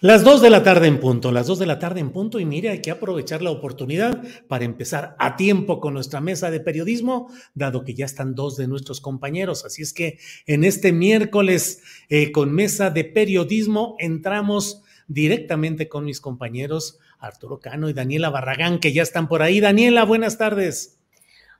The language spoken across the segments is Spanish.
Las 2 de la tarde en punto, las 2 de la tarde en punto y mire, hay que aprovechar la oportunidad para empezar a tiempo con nuestra mesa de periodismo, dado que ya están dos de nuestros compañeros. Así es que en este miércoles eh, con mesa de periodismo entramos directamente con mis compañeros Arturo Cano y Daniela Barragán, que ya están por ahí. Daniela, buenas tardes.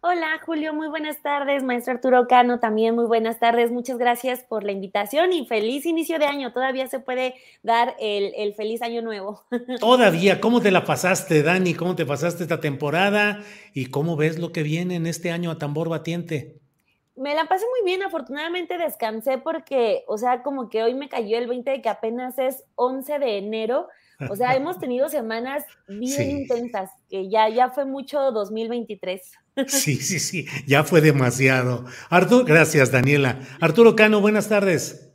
Hola Julio, muy buenas tardes. Maestro Arturo Cano, también muy buenas tardes. Muchas gracias por la invitación y feliz inicio de año. Todavía se puede dar el, feliz año nuevo. Todavía, ¿cómo te la pasaste, Dani? ¿Cómo te pasaste esta temporada? ¿Y cómo ves lo que viene en este año a tambor batiente? Me la pasé muy bien, afortunadamente descansé porque, o sea, como que hoy me cayó el 20 de que apenas es 11 de enero. O sea, hemos tenido semanas bien intensas, que ya, ya fue mucho 2023. Sí, sí, sí, ya fue demasiado. Arturo, gracias, Daniela. Arturo Cano, buenas tardes.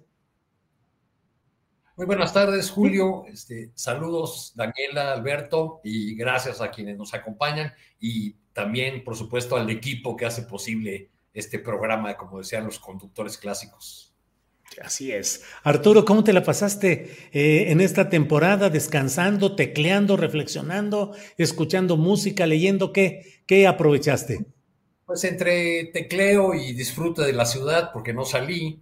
Muy buenas tardes, Julio. Este, saludos, Daniela, Alberto, y gracias a quienes nos acompañan y también, por supuesto, al equipo que hace posible este programa, como decían los conductores clásicos. Así es. Arturo, ¿cómo te la pasaste eh, en esta temporada? Descansando, tecleando, reflexionando, escuchando música, leyendo. ¿Qué, qué aprovechaste? Pues entre tecleo y disfrute de la ciudad, porque no salí.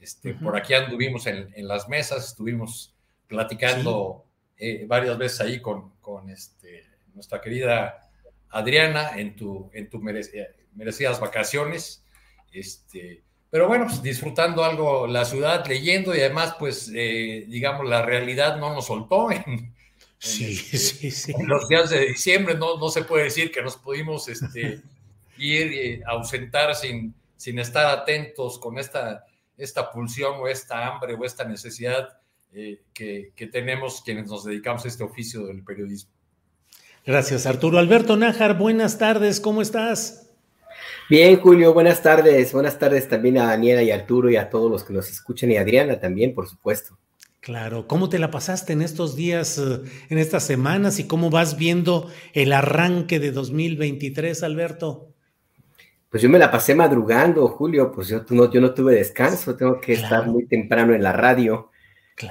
Este, Por aquí anduvimos en, las mesas, estuvimos platicando eh, varias veces ahí con, con este, nuestra querida Adriana en tu, en tu merecidas vacaciones. Este, pero bueno, pues disfrutando algo la ciudad, leyendo y además, pues, eh, digamos, la realidad no nos soltó en, sí, sí, sí. los días de diciembre. No, no se puede decir que nos pudimos este, ir, eh, ausentar sin, sin estar atentos con esta, esta pulsión o esta hambre o esta necesidad eh, que, que tenemos quienes nos dedicamos a este oficio del periodismo. Gracias, Arturo. Alberto Nájar, buenas tardes, ¿cómo estás? Bien, Julio, buenas tardes. Buenas tardes también a Daniela y a Arturo y a todos los que nos escuchan y a Adriana también, por supuesto. Claro, ¿cómo te la pasaste en estos días, eh, en estas semanas y cómo vas viendo el arranque de 2023, Alberto? Pues yo me la pasé madrugando, Julio, pues yo no, yo no tuve descanso, tengo que estar muy temprano en la radio.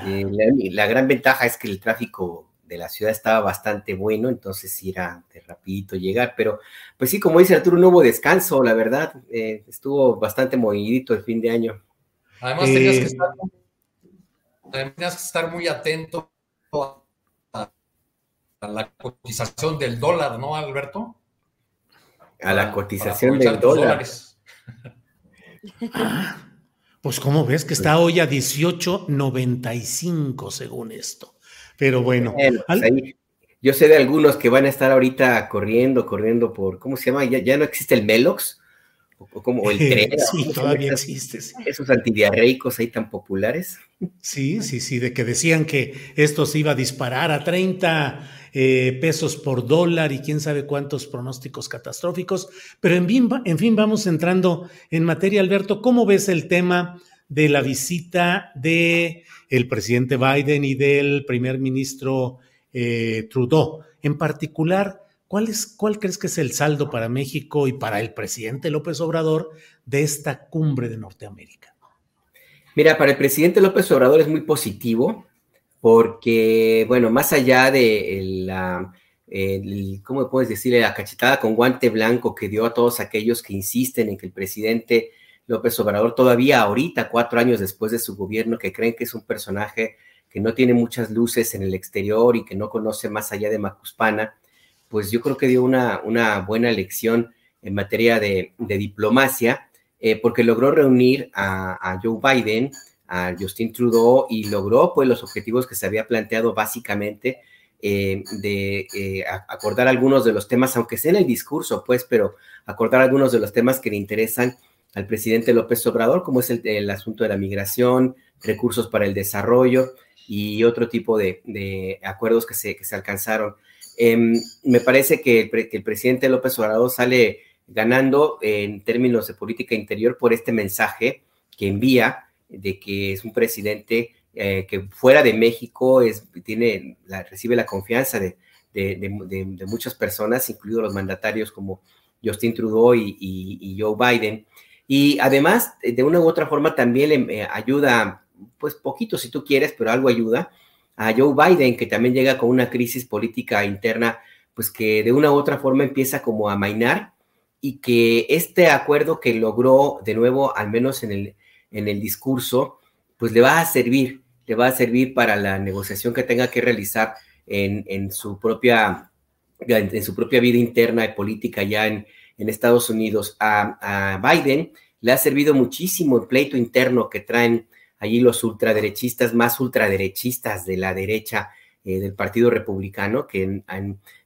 Eh, la, gran ventaja es que el tráfico de la ciudad estaba bastante bueno, entonces era de rapidito llegar, pero pues sí, como dice Arturo, no hubo descanso, la verdad, eh, estuvo bastante movidito el fin de año. Además tenías, que eh, estar, muy atento a, la cotización del dólar, ¿no, Alberto? A la cotización del dólar. pues como ves que está hoy a 18.95 según esto. Pero bueno. Pues yo sé de algunos que van a estar ahorita corriendo, corriendo por, ¿cómo se llama? Ya, no existe el Melox, o, como el tren. sí, todavía existe. Esos antidiarreicos ahí tan populares. Sí, sí, sí, de que decían que esto se iba a disparar a 30 eh, pesos por dólar y quién sabe cuántos pronósticos catastróficos. Pero en fin, en fin, vamos entrando en materia, Alberto. ¿Cómo ves el tema de la visita de el presidente Biden y del primer ministro eh, Trudeau. En particular, ¿cuál, es, ¿cuál crees que es el saldo para México y para el presidente López Obrador de esta cumbre de Norteamérica? Mira, para el presidente López Obrador es muy positivo porque, bueno, más allá de la, ¿cómo puedes decir? La cachetada con guante blanco que dio a todos aquellos que insisten en que el presidente López Obrador todavía ahorita, cuatro años después de su gobierno, que creen que es un personaje que no tiene muchas luces en el exterior y que no conoce más allá de Macuspana, pues yo creo que dio una, una buena lección en materia de, diplomacia, eh, porque logró reunir a, Joe Biden, a Justin Trudeau y logró pues los objetivos que se había planteado básicamente eh, de eh, acordar algunos de los temas, aunque sea en el discurso, pues, pero acordar algunos de los temas que le interesan al presidente López Obrador, como es el, asunto de la migración, recursos para el desarrollo y otro tipo de, acuerdos que se, que se alcanzaron. Em, me parece que el, presidente López Obrador sale ganando en términos de política interior por este mensaje que envía de que es un presidente eh, que fuera de México es, tiene, recibe la confianza de, muchas personas, incluidos los mandatarios como Justin Trudeau y, Joe Biden. Y además, de una u otra forma, también le eh, ayuda, pues poquito si tú quieres, pero algo ayuda a Joe Biden, que también llega con una crisis política interna, pues que de una u otra forma empieza como a mainar y que este acuerdo que logró de nuevo, al menos en el, en el discurso, pues le va a servir le va a servir para la negociación que tenga que realizar en, su, propia, en, su propia vida interna y política ya en, Estados Unidos. A, Biden le ha servido muchísimo el pleito interno que traen allí los ultraderechistas, más ultraderechistas de la derecha eh, del Partido Republicano, que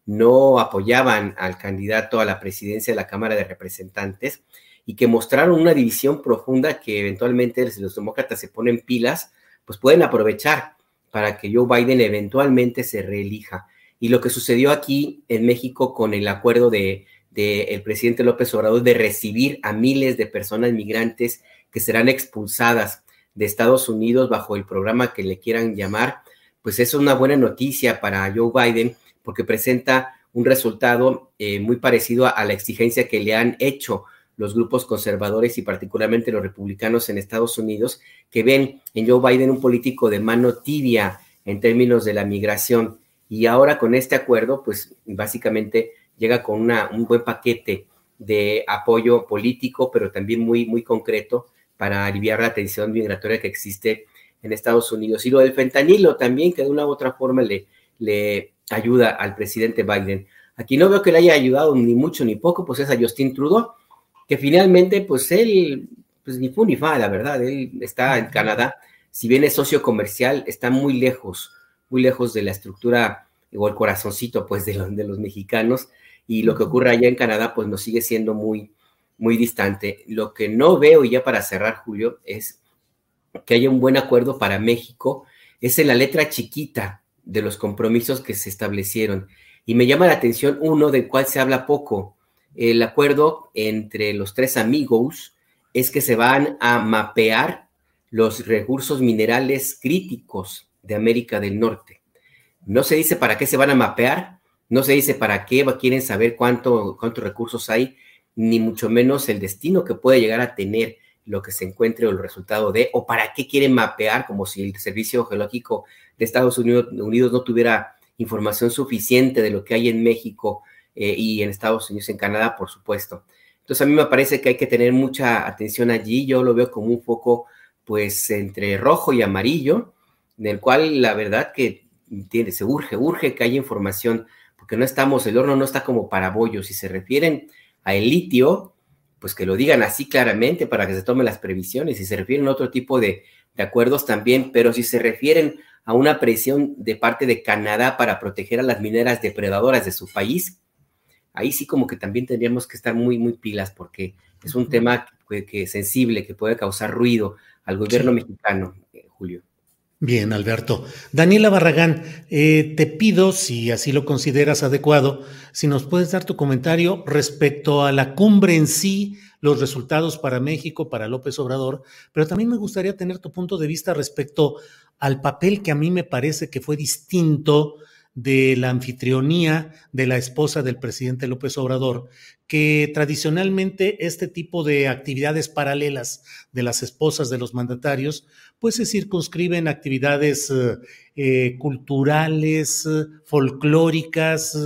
no apoyaban al candidato a la presidencia de la Cámara de Representantes y que mostraron una división profunda que eventualmente los demócratas se ponen pilas pues pueden aprovechar para que Joe Biden eventualmente se reelija. Y lo que sucedió aquí en México con el acuerdo de, el presidente López Obrador de recibir a miles de personas migrantes que serán expulsadas de Estados Unidos bajo el programa que le quieran llamar, pues es una buena noticia para Joe Biden porque presenta un resultado eh, muy parecido a la exigencia que le han hecho los grupos conservadores y particularmente los republicanos en Estados Unidos, que ven en Joe Biden un político de mano tibia en términos de la migración. Y ahora con este acuerdo, pues básicamente llega con una, un buen paquete de apoyo político, pero también muy, muy concreto para aliviar la tensión migratoria que existe en Estados Unidos. Y lo del fentanilo también, que de una u otra forma le, le ayuda al presidente Biden. Aquí no veo que le haya ayudado ni mucho ni poco, pues es a Justin Trudeau, que finalmente, pues él, pues ni fu ni fa, la verdad, él está en Canadá, si bien es socio comercial, está muy lejos, muy lejos de la estructura o el corazoncito, pues, de los, de los mexicanos, y lo que ocurre allá en Canadá, pues, nos sigue siendo muy, muy distante. Lo que no veo, y ya para cerrar, Julio, es que haya un buen acuerdo para México, es en la letra chiquita de los compromisos que se establecieron. Y me llama la atención uno del cual se habla poco, el acuerdo entre los tres amigos es que se van a mapear los recursos minerales críticos de América del Norte. No se dice para qué se van a mapear, no se dice para qué quieren saber cuánto, cuántos recursos hay, ni mucho menos el destino que puede llegar a tener lo que se encuentre o el resultado de, o para qué quieren mapear, como si el Servicio Geológico de Estados Unidos, no tuviera información suficiente de lo que hay en México eh, y en Estados Unidos, en Canadá, por supuesto. Entonces a mí me parece que hay que tener mucha atención allí. Yo lo veo como un foco, pues, entre rojo y amarillo, en el cual la verdad que tiene, se urge, urge que haya información, porque no estamos, el horno no está como para bollos. Si se refieren a el litio, pues que lo digan así claramente para que se tomen las previsiones. Si se refieren a otro tipo de, de acuerdos también, pero si se refieren a una presión de parte de Canadá para proteger a las mineras depredadoras de su país, ahí sí como que también tendríamos que estar muy, muy pilas porque es un tema que, sensible, que puede causar ruido al gobierno mexicano, eh, Julio. Bien, Alberto. Daniela Barragán, eh, te pido, si así lo consideras adecuado, si nos puedes dar tu comentario respecto a la cumbre en sí, los resultados para México, para López Obrador, pero también me gustaría tener tu punto de vista respecto al papel que a mí me parece que fue distinto de la anfitrionía de la esposa del presidente López Obrador, que tradicionalmente este tipo de actividades paralelas de las esposas de los mandatarios, pues se circunscriben actividades eh, culturales, folclóricas,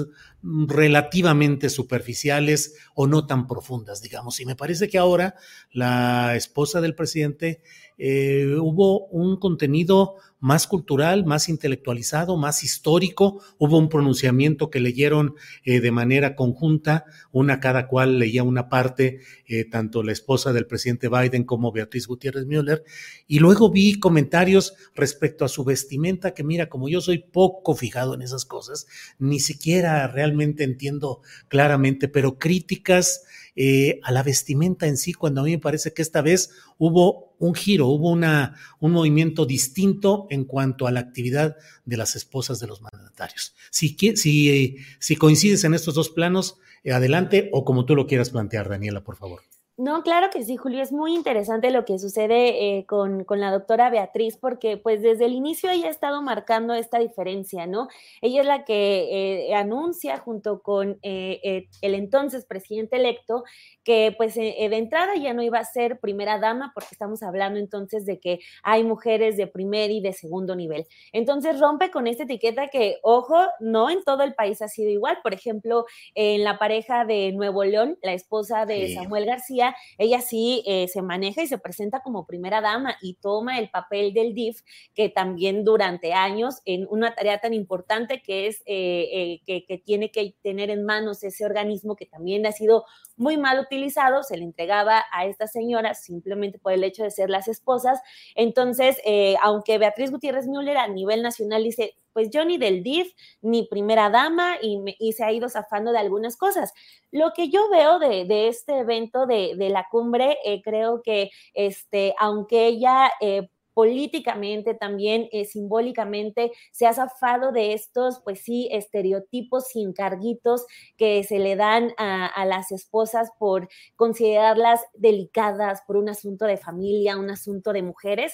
relativamente superficiales o no tan profundas, digamos. Y me parece que ahora la esposa del presidente eh, hubo un contenido más cultural, más intelectualizado, más histórico. Hubo un pronunciamiento que leyeron eh, de manera conjunta, una cada cual leía una parte, eh, tanto la esposa del presidente Biden como Beatriz Gutiérrez Müller. Y luego vi comentarios respecto a su vestimenta, que mira, como yo soy poco fijado en esas cosas, ni siquiera realmente entiendo claramente, pero críticas eh, a la vestimenta en sí, cuando a mí me parece que esta vez hubo un giro, hubo una, un movimiento distinto en cuanto a la actividad de las esposas de los mandatarios. Si, si, si coincides en estos dos planos, eh, adelante o como tú lo quieras plantear, Daniela, por favor. No, claro que sí, Julio. Es muy interesante lo que sucede eh, con, con, la doctora Beatriz, porque pues desde el inicio ella ha estado marcando esta diferencia, ¿no? Ella es la que eh, anuncia junto con eh, el entonces presidente electo que pues de entrada ya no iba a ser primera dama, porque estamos hablando entonces de que hay mujeres de primer y de segundo nivel. Entonces rompe con esta etiqueta que, ojo, no en todo el país ha sido igual. Por ejemplo, en la pareja de Nuevo León, la esposa de Samuel García, ella, sí eh, se maneja y se presenta como primera dama y toma el papel del DIF, que también durante años, en una tarea tan importante que es eh, eh, que, tiene que tener en manos ese organismo que también ha sido muy mal utilizado, se le entregaba a esta señora simplemente por el hecho de ser las esposas. Entonces, aunque Beatriz Gutiérrez Müller a nivel nacional dice, pues yo ni del DIF, ni primera dama, y, se ha ido zafando de algunas cosas. Lo que yo veo de, este evento de, la cumbre, eh, creo que este, aunque ella eh, políticamente, también eh, simbólicamente, se ha zafado de estos, pues sí, estereotipos sin carguitos que se le dan a, las esposas por considerarlas delicadas por un asunto de familia, un asunto de mujeres,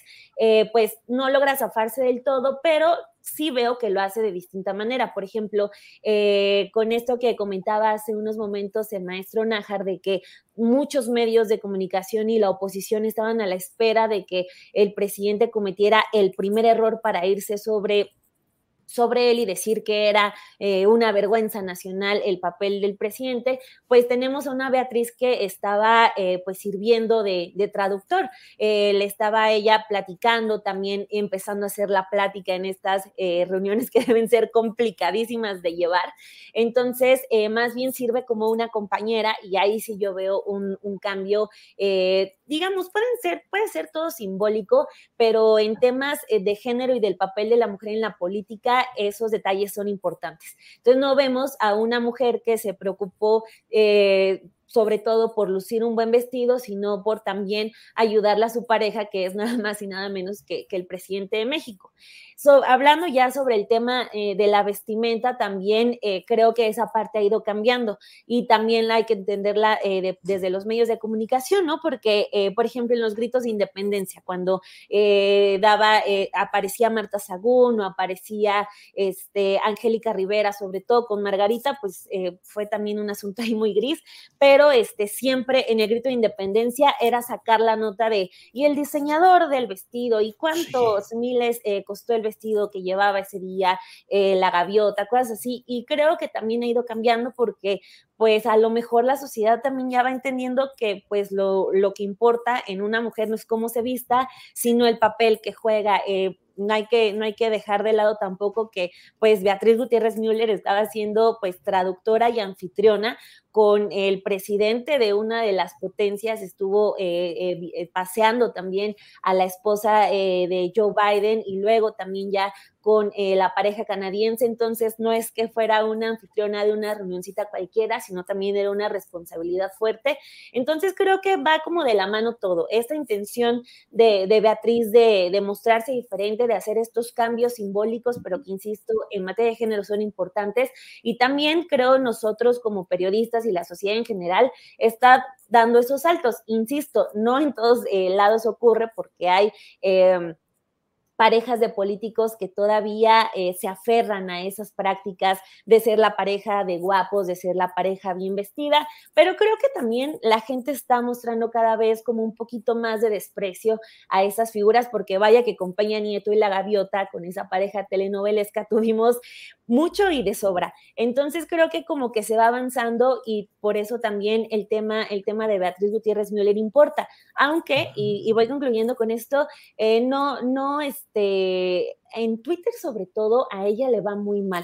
pues no logra zafarse del todo, pero sí veo que lo hace de distinta manera. Por ejemplo, eh, con esto que comentaba hace unos momentos el maestro Nájar, de que muchos medios de comunicación y la oposición estaban a la espera de que el presidente cometiera el primer error para irse sobre sobre él y decir que era eh, una vergüenza nacional el papel del presidente, pues tenemos a una Beatriz que estaba eh, pues sirviendo de, traductor. Eh, le estaba ella platicando también, empezando a hacer la plática en estas reuniones que deben ser complicadísimas de llevar. Entonces, más bien sirve como una compañera y ahí sí yo veo un, un cambio digamos, pueden ser, puede ser todo simbólico, pero en temas eh, de género y del papel de la mujer en la política, esos detalles son importantes. Entonces no vemos a una mujer que se preocupó eh, sobre todo por lucir un buen vestido, sino por también ayudarle a su pareja, que es nada más y nada menos que, el presidente de México. hablando ya sobre el tema eh, de la vestimenta, también eh, creo que esa parte ha ido cambiando y también hay que entenderla eh, desde los medios de comunicación, ¿no? Porque, por ejemplo, en los gritos de independencia, cuando daba, aparecía Marta Sagún o aparecía este, Angélica Rivera, sobre todo con Margarita, pues fue también un asunto ahí muy gris, pero este, siempre en el grito de independencia era sacar la nota de, y el diseñador del vestido, y cuántos miles eh, costó el vestido que llevaba ese día, eh, la gaviota, cosas así. Y creo que también ha ido cambiando porque pues a lo mejor la sociedad también ya va entendiendo que pues lo, lo que importa en una mujer no es cómo se vista, sino el papel que juega. Eh, no hay que, no hay que dejar de lado tampoco que pues Beatriz Gutiérrez Müller estaba siendo pues traductora y anfitriona con el presidente de una de las potencias, estuvo eh, eh, eh, paseando también a la esposa de Joe Biden y luego también ya con la pareja canadiense, entonces no es que fuera una anfitriona de una reunioncita cualquiera, sino también era una responsabilidad fuerte. Entonces creo que va como de la mano todo, esta intención de, Beatriz de, de mostrarse diferente, de hacer estos cambios simbólicos, pero que insisto, en materia de género son importantes, y también creo nosotros como periodistas, y la sociedad en general está dando esos saltos. Insisto, no en todos eh, lados ocurre porque hay... Em, parejas de políticos que todavía eh, se aferran a esas prácticas de ser la pareja de guapos, de ser la pareja bien vestida, pero creo que también la gente está mostrando cada vez como un poquito más de desprecio a esas figuras, porque vaya que con Peña Nieto y la Gaviota, con esa pareja telenovelesca, tuvimos mucho y de sobra. Entonces creo que como que se va avanzando y por eso también el tema, el tema de Beatriz Gutiérrez Müller importa. Aunque, y, voy concluyendo con esto, eh, no, no, este, en Twitter sobre todo a ella le va muy mal.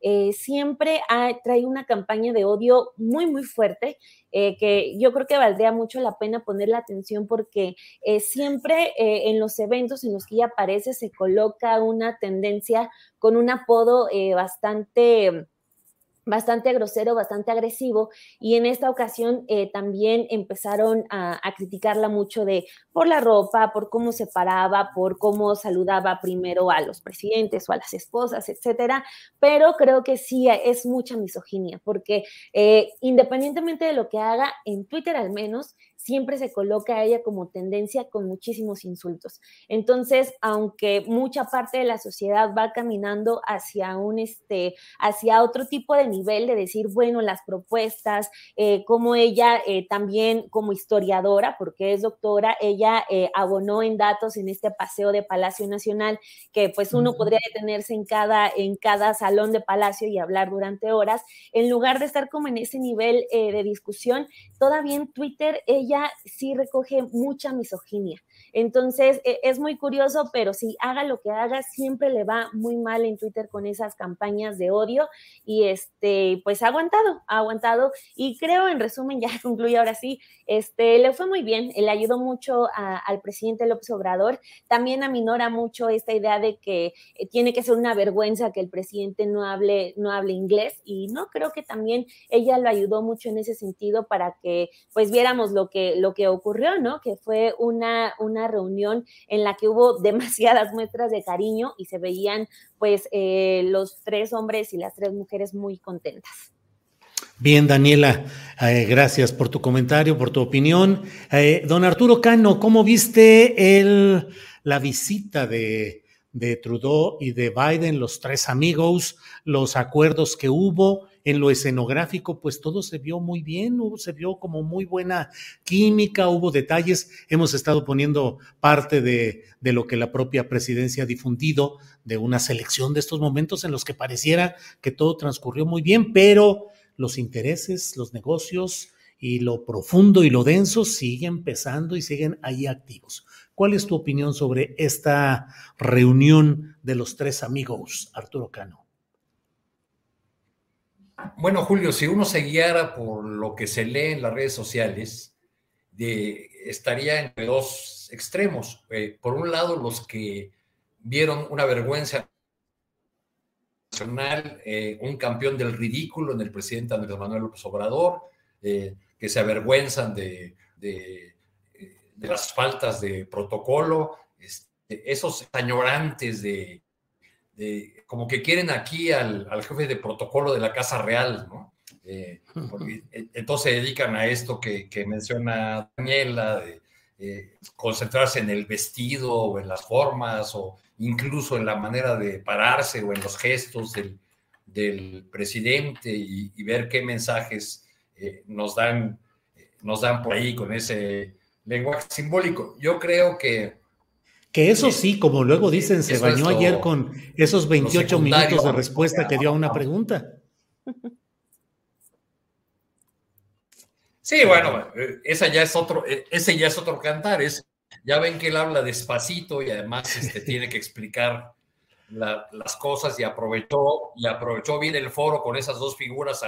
Eh, siempre trae una campaña de odio muy, muy fuerte, eh, que yo creo que valdría mucho la pena poner la atención porque eh, siempre en los eventos en los que ella aparece se coloca una tendencia con un apodo bastante bastante grosero, bastante agresivo, y en esta ocasión eh, también empezaron a, criticarla mucho de por la ropa, por cómo se paraba, por cómo saludaba primero a los presidentes o a las esposas, etcétera, pero creo que sí es mucha misoginia, porque eh, independientemente de lo que haga, en Twitter al menos, siempre se coloca a ella como tendencia con muchísimos insultos. Entonces, aunque mucha parte de la sociedad va caminando hacia un, este, hacia otro tipo de nivel de decir, bueno, las propuestas, eh, como ella eh, también como historiadora, porque es doctora, ella eh, abonó en datos en este paseo de Palacio Nacional, que pues uno podría detenerse en cada, en cada salón de Palacio y hablar durante horas, en lugar de estar como en ese nivel de discusión, todavía en Twitter ella sí recoge mucha misoginia. Entonces, e, es muy curioso, pero si haga lo que haga, siempre le va muy mal en Twitter con esas campañas de odio y este, pues ha aguantado, ha aguantado y creo, en resumen, ya concluye ahora sí, este, le fue muy bien, le ayudó mucho al presidente López Obrador, también aminora mucho esta idea de que eh, tiene que ser una vergüenza que el presidente no hable, no hable inglés y no, creo que también ella lo ayudó mucho en ese sentido para que pues viéramos lo que, lo que ocurrió, ¿no? Que fue una, una reunión en la que hubo demasiadas muestras de cariño y se veían pues eh, los tres hombres y las tres mujeres muy contentas. Bien, Daniela, eh, gracias por tu comentario, por tu opinión. Eh, don Arturo Cano, ¿cómo viste el, la visita de, de Trudeau y de Biden, los tres amigos, los acuerdos que hubo? En lo escenográfico, pues todo se vio muy bien, se vio como muy buena química, hubo detalles, hemos estado poniendo parte de, de lo que la propia presidencia ha difundido, de una selección de estos momentos en los que pareciera que todo transcurrió muy bien, pero los intereses, los negocios y lo profundo y lo denso siguen pesando y siguen ahí activos. ¿Cuál es tu opinión sobre esta reunión de los tres amigos, Arturo Cano? Bueno, Julio, si uno se guiara por lo que se lee en las redes sociales, estaría entre dos extremos. Eh, por un lado, los que vieron una vergüenza nacional, eh, un campeón del ridículo en el presidente Andrés Manuel López Obrador, eh, que se avergüenzan de, las faltas de protocolo, este, esos añorantes de, como que quieren aquí al, jefe de protocolo de la Casa Real, ¿no? Eh, e, entonces se dedican a esto que, menciona Daniela, de eh, concentrarse en el vestido o en las formas o incluso en la manera de pararse o en los gestos del, presidente y, ver qué mensajes eh, nos, dan, nos dan por ahí con ese lenguaje simbólico. Yo creo que que eso sí, como luego dicen, se bañó ayer con esos 28 minutos de respuesta que dio a una pregunta. Sí, bueno, esa ya es otro, ese ya es otro cantar. Es, ya ven que él habla despacito y además este, tiene que explicar las cosas y aprovechó, y aprovechó bien el foro con esas dos figuras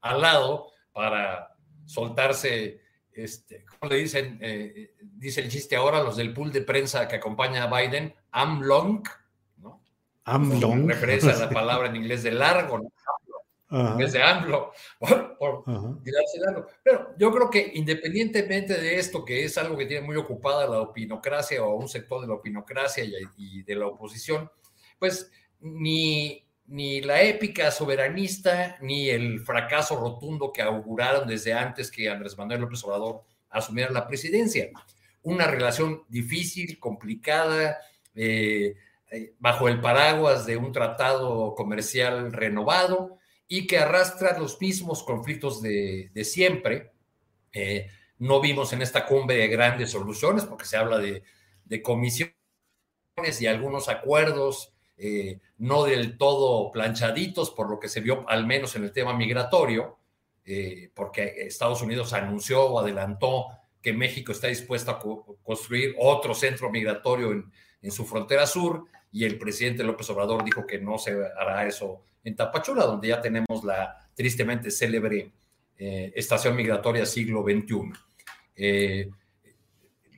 al lado para soltarse este, ¿cómo le dicen? Eh, dice el chiste ahora los del pool de prensa que acompaña a Biden, am long, ¿no? Am long. Referencia a la palabra en inglés de largo, ¿no? De AMLO, Pero yo creo que independientemente de esto, que es algo que tiene muy ocupada la opinocracia o un sector de la opinocracia y de la oposición, pues ni, ni la épica soberanista, ni el fracaso rotundo que auguraron desde antes que Andrés Manuel López Obrador asumiera la presidencia. Una relación difícil, complicada, eh, eh, bajo el paraguas de un tratado comercial renovado y que arrastra los mismos conflictos de, siempre. Eh, no vimos en esta cumbre grandes soluciones porque se habla de, comisiones y algunos acuerdos eh, no del todo planchaditos, por lo que se vio al menos en el tema migratorio, porque Estados Unidos anunció o adelantó que México está dispuesto a construir otro centro migratorio en, en su frontera sur y el presidente López Obrador dijo que no se hará eso en Tapachula, donde ya tenemos la tristemente célebre eh, estación migratoria siglo XXI.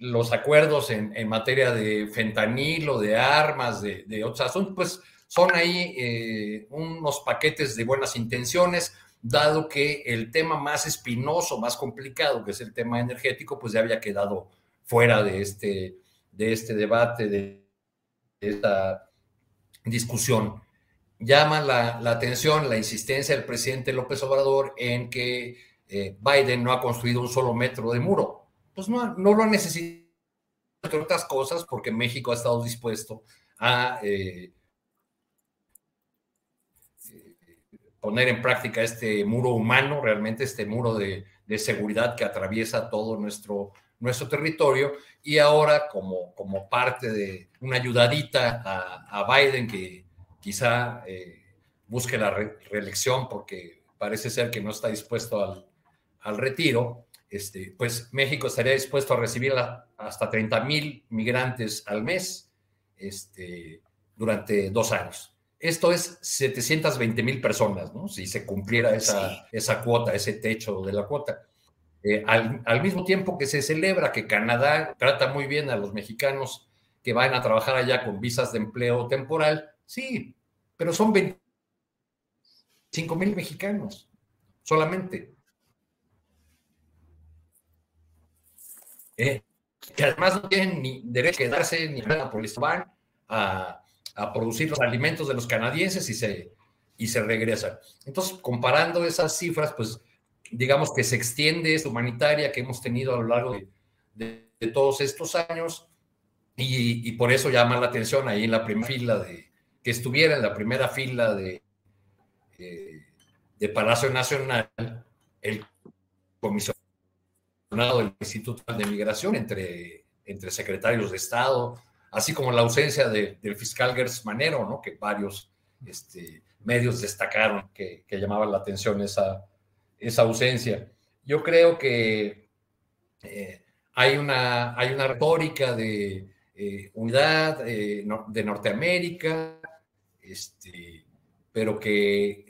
Los acuerdos en, materia de fentanilo, de armas, de, de otros asuntos, pues son ahí eh, unos paquetes de buenas intenciones, dado que el tema más espinoso, más complicado, que es el tema energético, pues ya había quedado fuera de este, de este debate, de esta discusión. Llama la, atención la insistencia del presidente López Obrador en que eh, Biden no ha construido un solo metro de muro. Pues no, no lo ha necesitado, entre otras cosas, porque México ha estado dispuesto a eh, poner en práctica este muro humano, realmente este muro de, de seguridad que atraviesa todo nuestro nuestro territorio. Y ahora como, como parte de una ayudadita a, Biden que quizá eh, busque la reelección porque parece ser que no está dispuesto al, al retiro, este, pues México estaría dispuesto a recibir hasta 30 mil migrantes al mes este, durante dos años. Esto es 720 mil personas, ¿no? Si se cumpliera esa, esa cuota, ese techo de la cuota. Eh, al, mismo tiempo que se celebra que Canadá trata muy bien a los mexicanos que van a trabajar allá con visas de empleo temporal, sí, pero son 25 mil mexicanos solamente. Eh, que además no tienen ni derecho a quedarse ni a van a, a producir los alimentos de los canadienses y se, y se regresan. Entonces, comparando esas cifras, pues digamos que se extiende esta humanitaria que hemos tenido a lo largo de, todos estos años y, por eso llama la atención ahí en la primera fila de que estuviera en la primera fila de, eh, de Palacio Nacional el comisionado del Instituto de Migración entre, entre secretarios de Estado, así como la ausencia del fiscal Gers Manero, ¿no? que varios este, medios destacaron que, que llamaban la atención esa, esa ausencia. Yo creo que eh, hay, una, hay una retórica de eh, unidad eh, de Norteamérica, este, pero que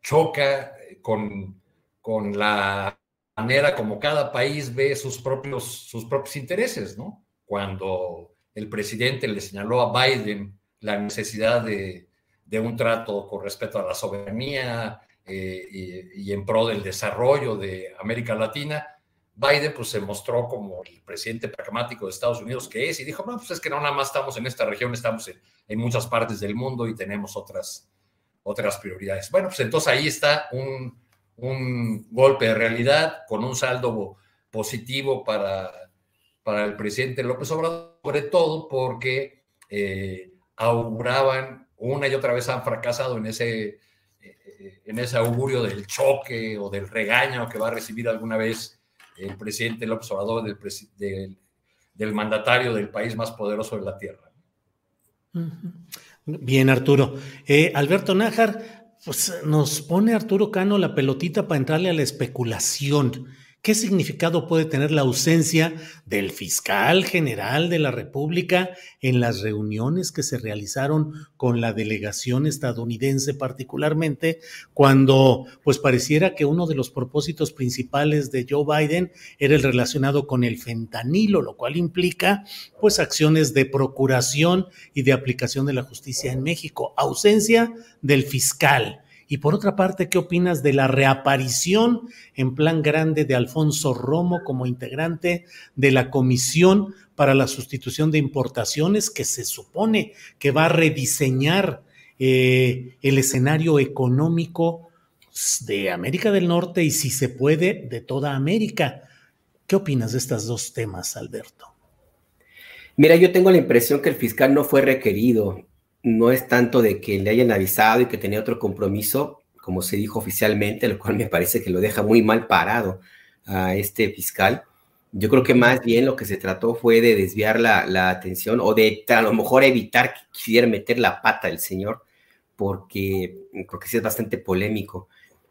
choca con, con la manera como cada país ve sus propios, sus propios intereses, ¿no? Cuando el presidente le señaló a Biden la necesidad de, de un trato con respecto a la soberanía eh, y, en pro del desarrollo de América Latina, Biden pues se mostró como el presidente pragmático de Estados Unidos que es y dijo, no, pues es que no nada más estamos en esta región, estamos en, muchas partes del mundo y tenemos otras, otras prioridades. Bueno, pues entonces ahí está un, un golpe de realidad con un saldo positivo para, para el presidente López Obrador, sobre todo porque eh, auguraban, una y otra vez han fracasado en ese en ese augurio del choque o del regaño que va a recibir alguna vez el presidente López Obrador del, del, mandatario del país más poderoso de la Tierra. Bien, Arturo. Eh, Alberto Nájar, pues nos pone Arturo Cano la pelotita para entrarle a la especulación. ¿Qué significado puede tener la ausencia del fiscal general de la República en las reuniones que se realizaron con la delegación estadounidense particularmente, cuando pues pareciera que uno de los propósitos principales de Joe Biden era el relacionado con el fentanilo, lo cual implica pues acciones de procuración y de aplicación de la justicia en México? Ausencia del fiscal y por otra parte, ¿qué opinas de la reaparición en plan grande de Alfonso Romo como integrante de la Comisión para la Sustitución de Importaciones que se supone que va a rediseñar eh, el escenario económico de América del Norte y si se puede de toda América? ¿Qué opinas de estos dos temas, Alberto? Mira, yo tengo la impresión que el fiscal no fue requerido. No es tanto de que le hayan avisado y que tenía otro compromiso, como se dijo oficialmente, lo cual me parece que lo deja muy mal parado a este fiscal. Yo creo que más bien lo que se trató fue de desviar la, atención o de a lo mejor evitar que quisiera meter la pata el señor, porque, porque sí es bastante polémico.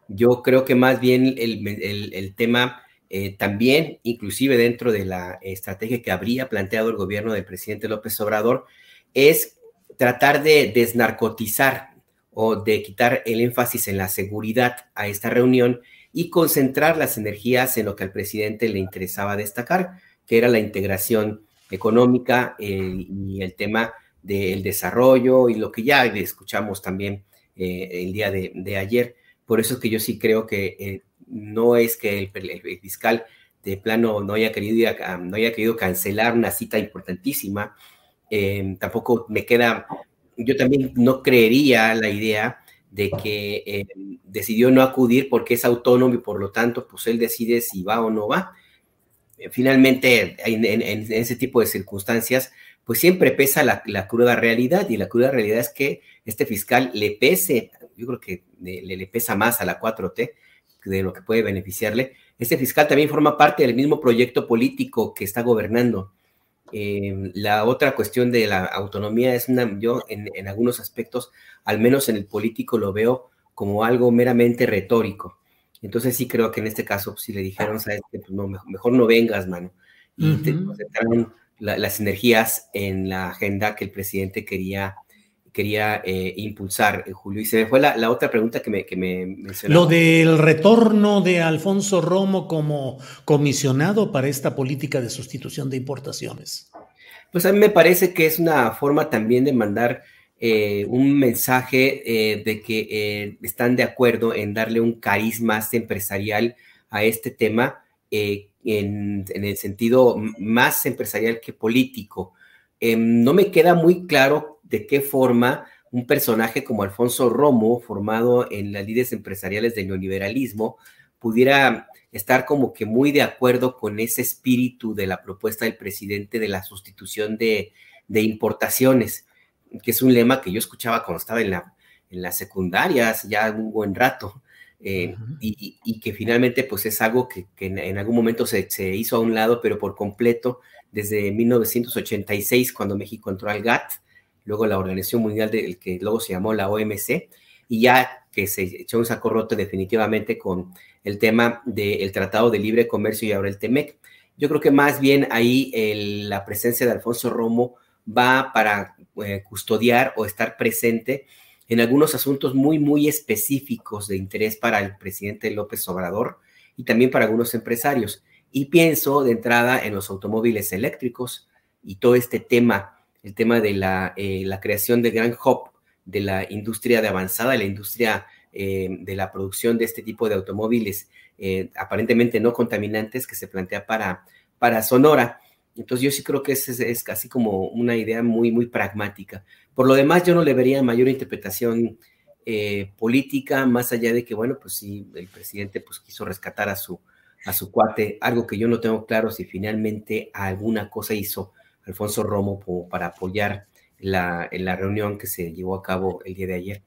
Yo creo que más bien el, tema eh, también, inclusive dentro de la estrategia que habría planteado el gobierno del presidente López Obrador, es tratar de desnarcotizar o de quitar el énfasis en la seguridad a esta reunión y concentrar las energías en lo que al presidente le interesaba destacar, que era la integración económica eh, y el tema del desarrollo y lo que ya escuchamos también eh, el día de, ayer. Por eso es que yo sí creo que eh, no es que el, fiscal de plano no haya querido, no haya querido cancelar una cita importantísima. Tampoco me queda, yo también no creería la idea de que eh, decidió no acudir porque es autónomo y por lo tanto, pues él decide si va o no va. Eh, finalmente, en, ese tipo de circunstancias, pues siempre pesa la, cruda realidad y la cruda realidad es que este fiscal le pese, yo creo que le, le pesa más a la 4T de lo que puede beneficiarle. Este fiscal también forma parte del mismo proyecto político que está gobernando. Eh, la otra cuestión de la autonomía es una, yo en, algunos aspectos, al menos en el político, lo veo como algo meramente retórico. Entonces sí creo que en este caso, si le dijeron, sabes pues no, mejor, no vengas, mano. Y te concentraron las energías en la agenda que el presidente quería quería eh, impulsar, eh, Julio. Y se me fue la, otra pregunta que me, que me mencionó. Lo del retorno de Alfonso Romo como comisionado para esta política de sustitución de importaciones. Pues a mí me parece que es una forma también de mandar eh, un mensaje de que están de acuerdo en darle un cariz más empresarial a este tema, en, en, el sentido más empresarial que político. Em, no me queda muy claro de qué forma un personaje como Alfonso Romo, formado en las líderes empresariales del neoliberalismo, pudiera estar como que muy de acuerdo con ese espíritu de la propuesta del presidente de la sustitución de, importaciones, que es un lema que yo escuchaba cuando estaba en, la, en las secundarias ya un buen rato. Eh, y, que finalmente pues es algo que, en, algún momento se, se, hizo a un lado, pero por completo desde 1986, cuando México entró al GATT, luego la Organización Mundial del que luego se llamó la OMC, y ya que se echó un saco roto definitivamente con el tema del Tratado de Libre Comercio y ahora el TEMEC. Yo creo que más bien ahí la presencia de Alfonso Romo va para eh, custodiar o estar presente en algunos asuntos muy, muy específicos de interés para el presidente López Obrador y también para algunos empresarios. Y pienso de entrada en los automóviles eléctricos y todo este tema el tema de la, eh, la creación del gran hub de la industria de avanzada, la industria eh, de la producción de este tipo de automóviles eh, aparentemente no contaminantes que se plantea para, para Sonora. Entonces yo sí creo que es, es, casi como una idea muy, muy pragmática. Por lo demás, yo no le vería mayor interpretación política, más allá de que, bueno, pues sí, el presidente pues quiso rescatar a su, a su cuate, algo que yo no tengo claro si finalmente alguna cosa hizo Alfonso Romo para apoyar la, la reunión que se llevó a cabo el día de ayer.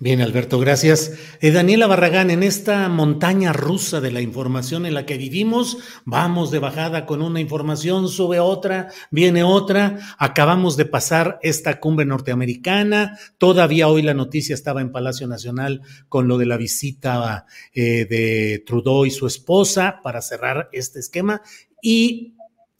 Bien, Alberto, gracias. Eh, Daniela Barragán, en esta montaña rusa de la información en la que vivimos, vamos de bajada con una información, sube otra, viene otra. Acabamos de pasar esta cumbre norteamericana. Todavía hoy la noticia estaba en Palacio Nacional con lo de la visita eh, de Trudeau y su esposa para cerrar este esquema. Y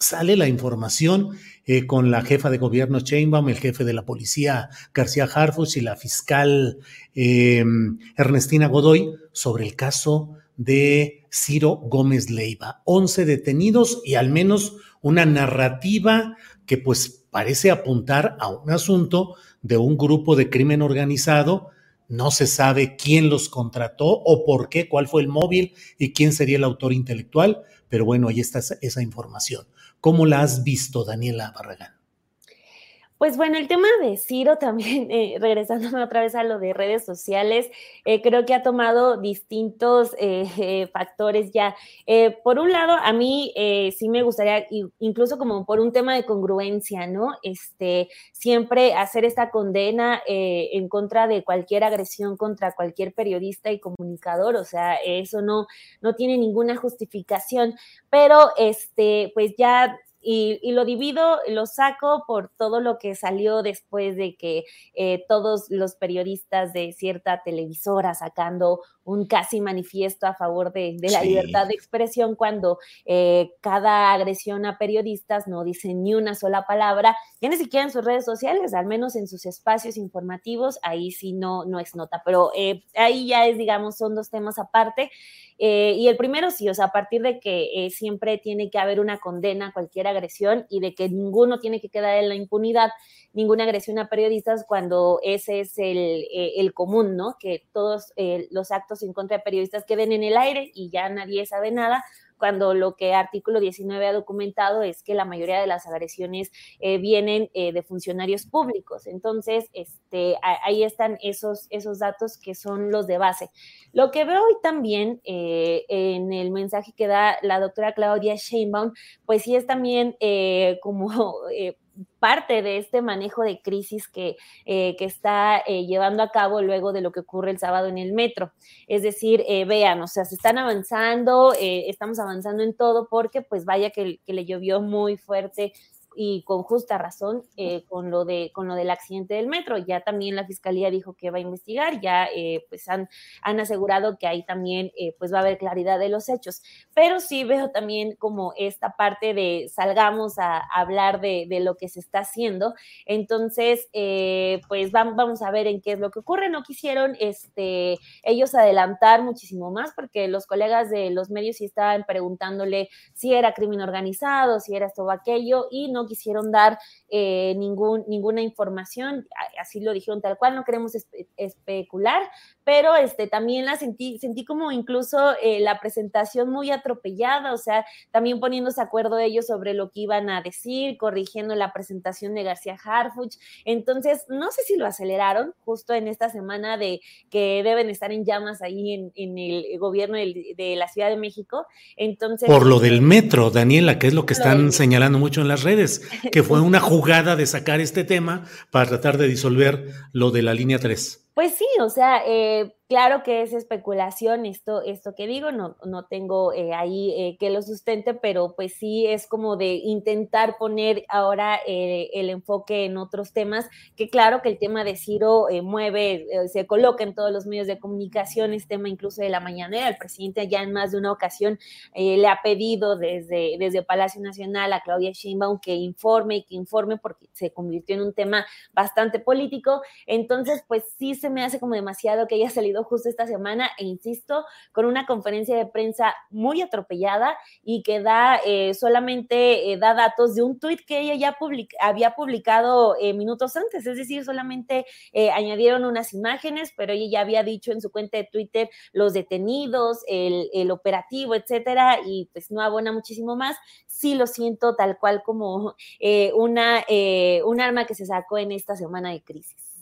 sale la información eh, con la jefa de gobierno Chainbaum, el jefe de la policía García Harfus y la fiscal em, Ernestina Godoy sobre el caso de Ciro Gómez Leiva. Once detenidos y al menos una narrativa que pues parece apuntar a un asunto de un grupo de crimen organizado. No se sabe quién los contrató o por qué, cuál fue el móvil y quién sería el autor intelectual, pero bueno, ahí está esa información. ¿Cómo la has visto, Daniela Barragán? Pues bueno, el tema de Ciro también, eh, regresándome otra vez a lo de redes sociales, eh, creo que ha tomado distintos eh, factores ya. por un lado, a mí sí me gustaría, incluso como por un tema de congruencia, ¿no? Este, siempre hacer esta condena en contra de cualquier agresión contra cualquier periodista y comunicador, o sea, eso no, no tiene ninguna justificación, pero este, pues ya y, lo divido, lo saco por todo lo que salió después de que eh, todos los periodistas de cierta televisora sacando un casi manifiesto a favor de, la libertad de expresión cuando eh, cada agresión a periodistas no dice ni una sola palabra, ya ni siquiera en sus redes sociales, al menos en sus espacios informativos, ahí sí no, no es nota, pero eh, ahí ya es, digamos, son dos temas aparte. Eh, y el primero sí, o sea, a partir de que siempre tiene que haber una condena a cualquier agresión y de que ninguno tiene que quedar en la impunidad, ninguna agresión a periodistas cuando ese es el, el común, ¿no? Que todos los actos en contra de periodistas queden en el aire y ya nadie sabe nada, cuando lo que artículo 19 ha documentado es que la mayoría de las agresiones eh, vienen eh, de funcionarios públicos. Entonces, este, ahí están esos, esos datos que son los de base. Lo que veo hoy también eh, en el mensaje que da la doctora Claudia Sheinbaum, pues sí es también como parte de este manejo de crisis que, eh, que está eh, llevando a cabo luego de lo que ocurre el sábado en el metro. Es decir, eh, vean, o sea, se están avanzando, estamos avanzando en todo porque pues vaya que le llovió muy fuerte y con justa razón eh, con, lo de, con lo del accidente del metro. Ya también la fiscalía dijo que va a investigar, ya eh, pues han, han asegurado que ahí también eh, pues va a haber claridad de los hechos. Pero sí veo también como esta parte de salgamos a, hablar de, de, lo que se está haciendo. Entonces, pues vamos a ver en qué es lo que ocurre. No quisieron este, ellos adelantar muchísimo más porque los colegas de los medios sí estaban preguntándole si era crimen organizado, si era esto o aquello y no quisieron dar eh, ningún, ninguna información, así lo dijeron tal cual, no queremos especular, pero este, también la sentí, sentí como incluso eh, la presentación muy atropellada, o sea, también poniéndose acuerdo ellos sobre lo que iban a decir, corrigiendo la presentación de García Harfuch, entonces no sé si lo aceleraron justo en esta semana de que deben estar en llamas ahí en, el gobierno de, la Ciudad de México, entonces... Por lo del metro, Daniela, que es lo que están señalando mucho en las redes que fue una jugada de sacar este tema para tratar de disolver lo de la línea 3. Pues sí, o sea, eh, Claro que es especulación esto, esto que digo, no, no tengo eh, ahí eh, que lo sustente, pero pues sí es como de intentar poner ahora eh, el enfoque en otros temas, que claro que el tema de Ciro mueve, se coloca en todos los medios de comunicación, es tema incluso de la mañanera, el presidente ya en más de una ocasión le ha pedido desde, desde Palacio Nacional a Claudia Sheinbaum que informe y que informe porque se convirtió en un tema bastante político, entonces pues sí me hace como demasiado que haya salido justo esta semana e insisto, con una conferencia de prensa muy atropellada y que da eh, solamente eh, da datos de un tuit que ella ya había publicado eh, minutos antes, es decir, solamente añadieron unas imágenes, pero ella ya había dicho en su cuenta de Twitter los detenidos, el, el operativo, etcétera, y pues no abona muchísimo más. Sí lo siento tal cual como una, un arma que se sacó en esta semana de crisis.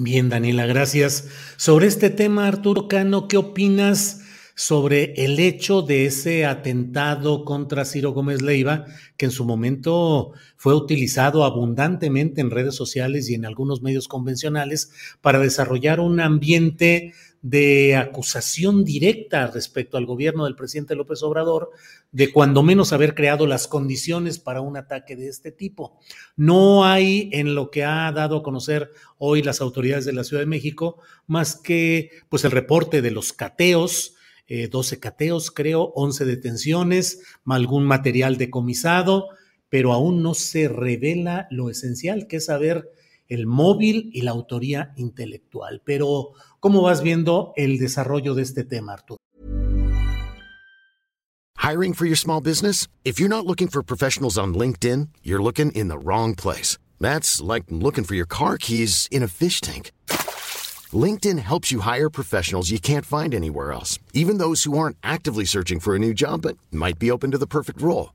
Bien, Daniela, gracias. Sobre este tema, Arturo Cano, ¿qué opinas sobre el hecho de ese atentado contra Ciro Gómez Leiva, que en su momento fue utilizado abundantemente en redes sociales y en algunos medios convencionales para desarrollar un ambiente de acusación directa respecto al gobierno del presidente López Obrador de cuando menos haber creado las condiciones para un ataque de este tipo. No hay en lo que ha dado a conocer hoy las autoridades de la Ciudad de México más que pues el reporte de los cateos, 12 eh, cateos creo, 11 detenciones, algún material decomisado, pero aún no se revela lo esencial, que es saber el móvil y la autoría intelectual. Pero, ¿cómo vas viendo el desarrollo de este tema, Arturo? Hiring for your small business? If you're not looking for professionals on LinkedIn, you're looking in the wrong place. That's like looking for your car keys in a fish tank. LinkedIn helps you hire professionals you can't find anywhere else, even those who aren't actively searching for a new job but might be open to the perfect role.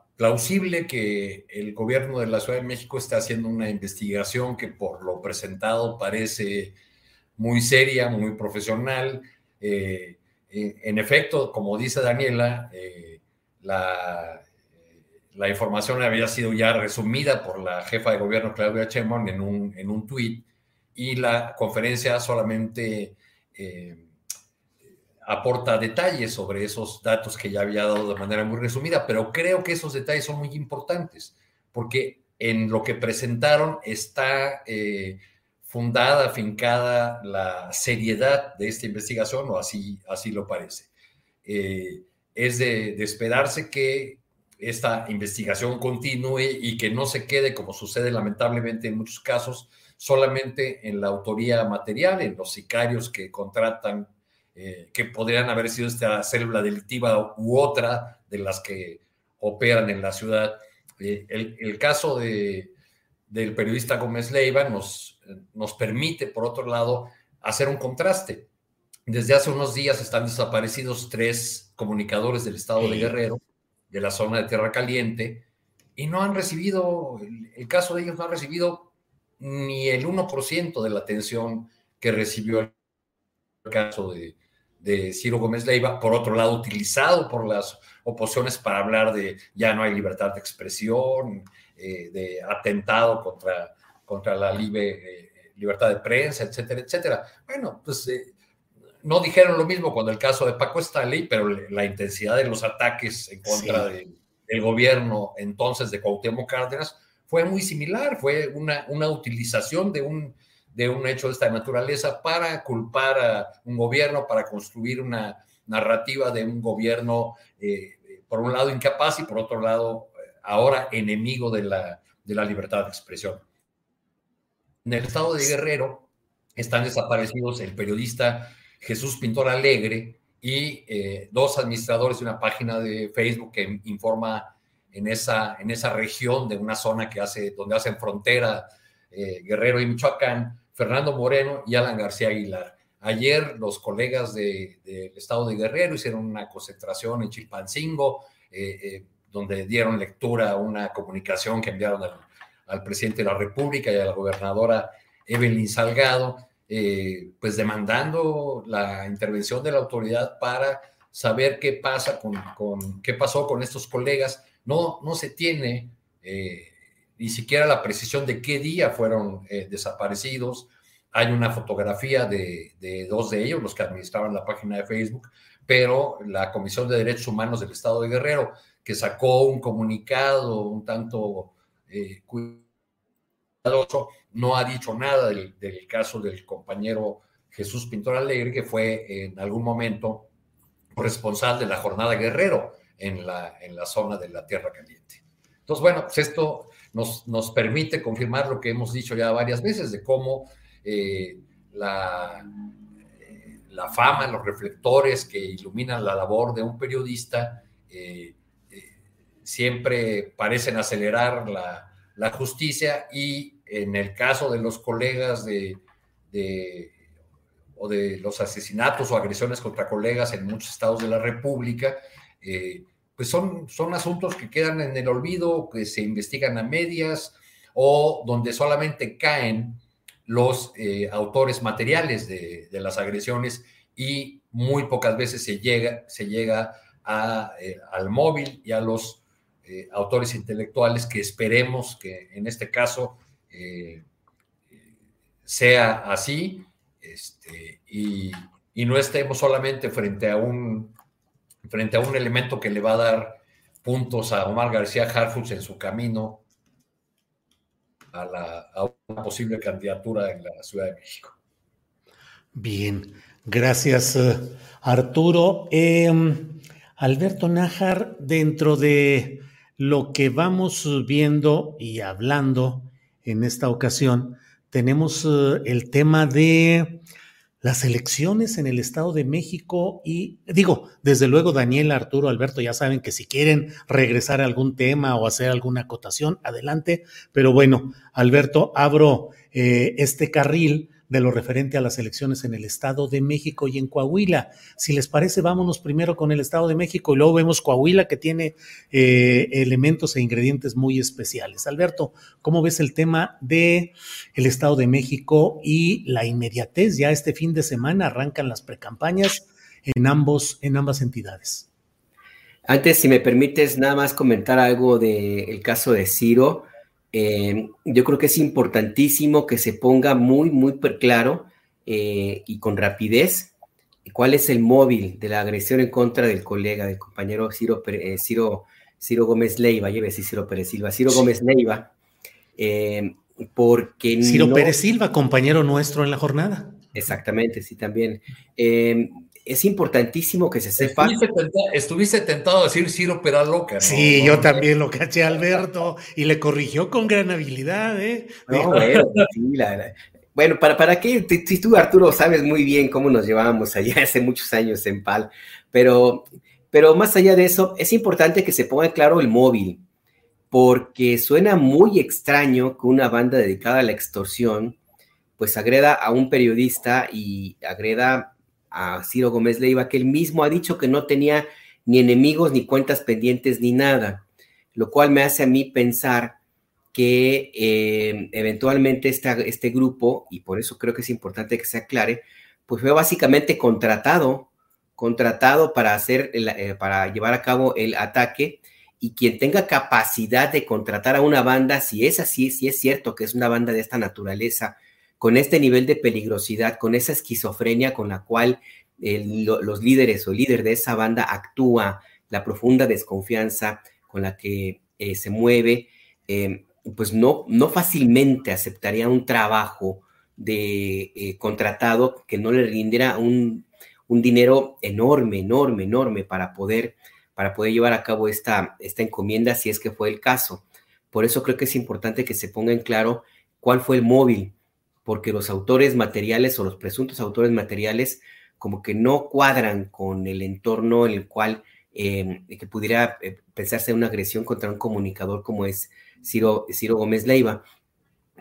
plausible que el gobierno de la Ciudad de México está haciendo una investigación que por lo presentado parece muy seria, muy profesional. Eh, eh, en efecto, como dice Daniela, eh, la, la, información había sido ya resumida por la jefa de gobierno Claudia Sheinbaum en un, en un tuit y la conferencia solamente aporta detalles sobre esos datos que ya había dado de manera muy resumida, pero creo que esos detalles son muy importantes porque en lo que presentaron está eh, fundada, fincada la seriedad de esta investigación, o así, así lo parece. Eh, es de, de, esperarse que esta investigación continúe y que no se quede, como sucede lamentablemente en muchos casos, solamente en la autoría material, en los sicarios que contratan eh, que podrían haber sido esta célula delictiva u otra de las que operan en la ciudad. Eh, el, caso de, del periodista Gómez Leiva nos, nos permite, por otro lado, hacer un contraste. Desde hace unos días están desaparecidos tres comunicadores del estado de Guerrero, de la zona de Tierra Caliente, y no han recibido, el, caso de ellos no ha recibido ni el 1% de la atención que recibió el caso de, de Ciro Gómez Leiva, por otro lado, utilizado por las oposiciones para hablar de ya no hay libertad de expresión, eh, de atentado contra, contra la libre, eh, libertad de prensa, etcétera, etcétera. Bueno, pues eh, no dijeron lo mismo cuando el caso de Paco Stanley, pero la intensidad de los ataques en contra del gobierno entonces de Cuauhtémoc Cárdenas fue muy similar, fue una, una utilización de un de un hecho de esta naturaleza para culpar a un gobierno, para construir una narrativa de un gobierno, eh, por un lado incapaz y por otro lado ahora enemigo de la, de la libertad de expresión. En el estado de Guerrero están desaparecidos el periodista Jesús Pintor Alegre y eh, dos administradores de una página de Facebook que informa en esa, en esa región de una zona que hace, donde hacen frontera eh, Guerrero y Michoacán, Fernando Moreno y Alan García Aguilar. Ayer los colegas del estado de Guerrero hicieron una concentración en Chilpancingo, eh, eh, donde dieron lectura a una comunicación que enviaron al, presidente de la República y a la gobernadora Evelyn Salgado, eh, pues demandando la intervención de la autoridad para saber qué pasa con, qué pasó con estos colegas. No, no se tiene ni siquiera la precisión de qué día fueron eh, desaparecidos. Hay una fotografía de, dos de ellos, los que administraban la página de Facebook, pero la Comisión de Derechos Humanos del Estado de Guerrero, que sacó un comunicado un tanto eh, cuidadoso, no ha dicho nada del, caso del compañero Jesús Pintor Alegre, que fue en algún momento responsable de la jornada Guerrero en la, en la zona de la Tierra Caliente. Entonces, bueno, pues esto nos, permite confirmar lo que hemos dicho ya varias veces de cómo eh, la, eh, la, fama, los reflectores que iluminan la labor de un periodista eh, siempre parecen acelerar la, justicia y en el caso de los colegas de, o de los asesinatos o agresiones contra colegas en muchos estados de la República, pues son, son asuntos que quedan en el olvido, que se investigan a medias o donde solamente caen los eh, autores materiales de, las agresiones y muy pocas veces se llega, se llega eh, al móvil y a los eh, autores intelectuales que esperemos que en este caso sea así este, y no estemos solamente frente a un, frente a un elemento que le va a dar puntos a Omar García Harfuch en su camino a, la, una posible candidatura en la Ciudad de México. Bien, gracias eh, Arturo. Em, Alberto Nájar, dentro de lo que vamos viendo y hablando en esta ocasión, tenemos eh, el tema de las elecciones en el Estado de México y digo, desde luego Daniel, Arturo, Alberto, ya saben que si quieren regresar a algún tema o hacer alguna acotación, adelante, pero bueno, Alberto, abro eh, este carril de lo referente a las elecciones en el Estado de México y en Coahuila. Si les parece, vámonos primero con el Estado de México y luego vemos Coahuila que tiene eh, elementos e ingredientes muy especiales. Alberto, ¿cómo ves el tema de el Estado de México y la inmediatez? Ya este fin de semana arrancan las precampañas en ambos en ambas entidades. Antes, si me permites, nada más comentar algo del caso de Ciro. Eh, yo creo que es importantísimo que se ponga muy, muy claro eh, y con rapidez cuál es el móvil de la agresión en contra del colega, del compañero Ciro, eh, Ciro, Ciro Gómez Leiva, lleve decir Ciro Pérez Silva, Ciro Gómez Leiva, porque... Ciro Pérez Silva, compañero nuestro en la jornada. Exactamente, sí, también es importantísimo que se sepa. Estuviste tentado, a decir Ciro Peraloca. ¿no? Sí, yo también lo caché a Alberto y le corrigió con gran habilidad, ¿eh? bueno, ¿para, ¿para qué? Si tú, Arturo, sabes muy bien cómo nos llevábamos allá hace muchos años en PAL, pero, pero más allá de eso, es importante que se ponga claro el móvil, porque suena muy extraño que una banda dedicada a la extorsión, pues agreda a un periodista y agreda a Ciro Gómez Leiva, que él mismo ha dicho que no tenía ni enemigos, ni cuentas pendientes, ni nada, lo cual me hace a mí pensar que eh, eventualmente este grupo, y por eso creo que es importante que se aclare, pues fue básicamente contratado, contratado para hacer, eh, para llevar a cabo el ataque, y quien tenga capacidad de contratar a una banda, si es así, si es cierto que es una banda de esta naturaleza, con este nivel de peligrosidad, con esa esquizofrenia con la cual los líderes o el líder de esa banda actúa, la profunda desconfianza con la que eh, se mueve, eh, pues no, no fácilmente aceptaría un trabajo de eh, contratado que no le rindiera un, un, dinero enorme, enorme, enorme para poder, para poder llevar a cabo esta, esta encomienda, si es que fue el caso. Por eso creo que es importante que se ponga en claro cuál fue el móvil porque los autores materiales o los presuntos autores materiales como que no cuadran con el entorno en el cual em, que pudiera eh, pensarse una agresión contra un comunicador como es Ciro, Ciro Gómez Leiva.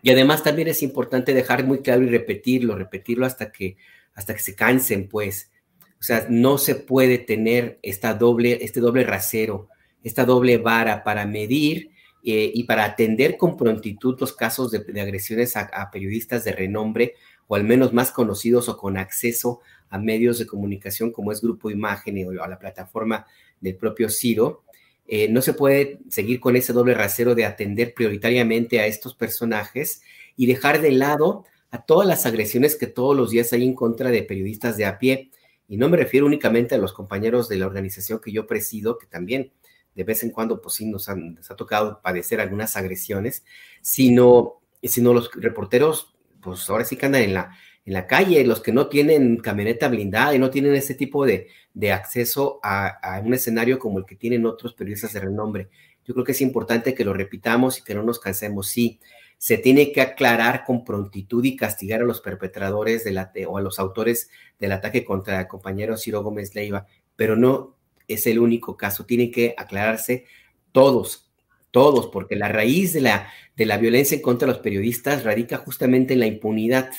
Y además también es importante dejar muy claro y repetirlo, repetirlo hasta que, hasta que se cansen, pues. O sea, no se puede tener esta doble, este doble rasero, esta doble vara para medir eh, y para atender con prontitud los casos de, agresiones a, periodistas de renombre o al menos más conocidos o con acceso a medios de comunicación como es Grupo Imagen o a la plataforma del propio Ciro, eh, no se puede seguir con ese doble rasero de atender prioritariamente a estos personajes y dejar de lado a todas las agresiones que todos los días hay en contra de periodistas de a pie. Y no me refiero únicamente a los compañeros de la organización que yo presido, que también de vez en cuando, pues sí, nos, han, ha tocado padecer algunas agresiones, sino, sino los reporteros, pues ahora sí que andan en la, en la calle, los que no tienen camioneta blindada y no tienen ese tipo de, de acceso a, a, un escenario como el que tienen otros periodistas de renombre. Yo creo que es importante que lo repitamos y que no nos cansemos. Sí, se tiene que aclarar con prontitud y castigar a los perpetradores de la, o a los autores del ataque contra el compañero Ciro Gómez Leiva, pero no es el único caso. Tienen que aclararse todos, todos, porque la raíz de la, de la violencia en contra de los periodistas radica justamente en la impunidad,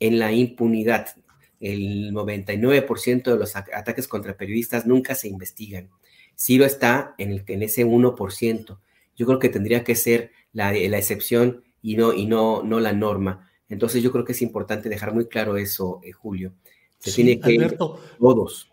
en la impunidad. El 99% de los ataques contra periodistas nunca se investigan. Ciro está en, el, en ese 1%. Yo creo que tendría que ser la, la excepción y, no, y no, no la norma. Entonces yo creo que es importante dejar muy claro eso, eh, Julio. Se tiene que Alberto, todos.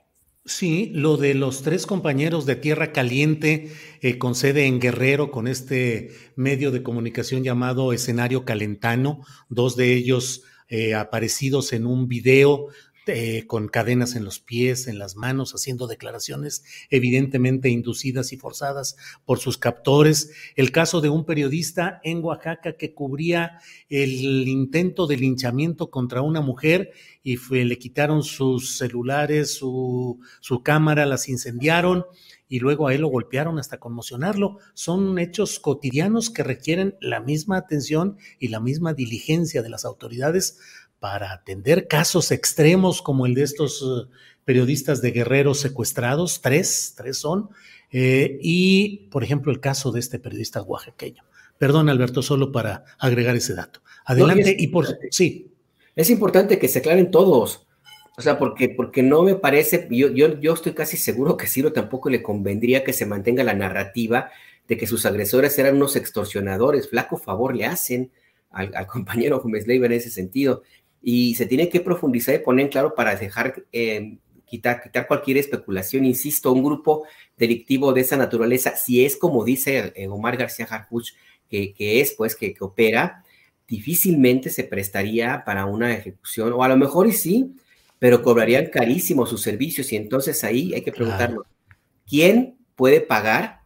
Sí, lo de los tres compañeros de Tierra Caliente eh, con sede en Guerrero, con este medio de comunicación llamado Escenario Calentano, dos de ellos eh, aparecidos en un video eh, con cadenas en los pies, en las manos, haciendo declaraciones evidentemente inducidas y forzadas por sus captores. El caso de un periodista en Oaxaca que cubría el intento de linchamiento contra una mujer y le quitaron sus celulares, su, su cámara, las incendiaron y luego a él lo golpearon hasta conmocionarlo. Son hechos cotidianos que requieren la misma atención y la misma diligencia de las autoridades para atender casos extremos como el de estos eh, periodistas de guerreros secuestrados, tres, tres son, eh, y por ejemplo el caso de este periodista oaxaqueño. Perdón, Alberto, solo para agregar ese dato. Adelante y, por sí. Es importante que se aclaren todos. O sea, porque, porque no me parece, yo, yo, yo estoy casi seguro que Ciro tampoco le convendría que se mantenga la narrativa de que sus agresores eran unos extorsionadores. Flaco favor le hacen al, compañero Gómez Leiva en ese sentido y se tiene que profundizar y poner en claro para dejar, eh, quitar, quitar cualquier especulación. Insisto, un grupo delictivo de esa naturaleza, si es como dice eh, Omar García Harfuch, que, que, es, pues, que, que, opera, difícilmente se prestaría para una ejecución, o a lo mejor y sí, pero cobrarían carísimo sus servicios y entonces ahí hay que preguntarnos, ¿quién puede pagar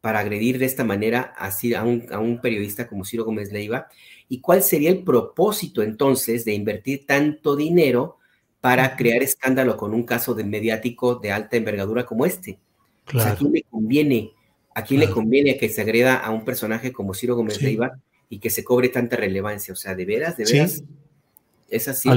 para agredir de esta manera así a un, a un periodista como Ciro Gómez Leiva? ¿Y cuál sería el propósito entonces de invertir tanto dinero para crear escándalo con un caso de mediático de alta envergadura como este? ¿A quién le conviene? ¿A quién le conviene que se agreda a un personaje como Ciro Gómez Leiva y que se cobre tanta relevancia? O sea, ¿de veras? ¿De veras? ¿Es así?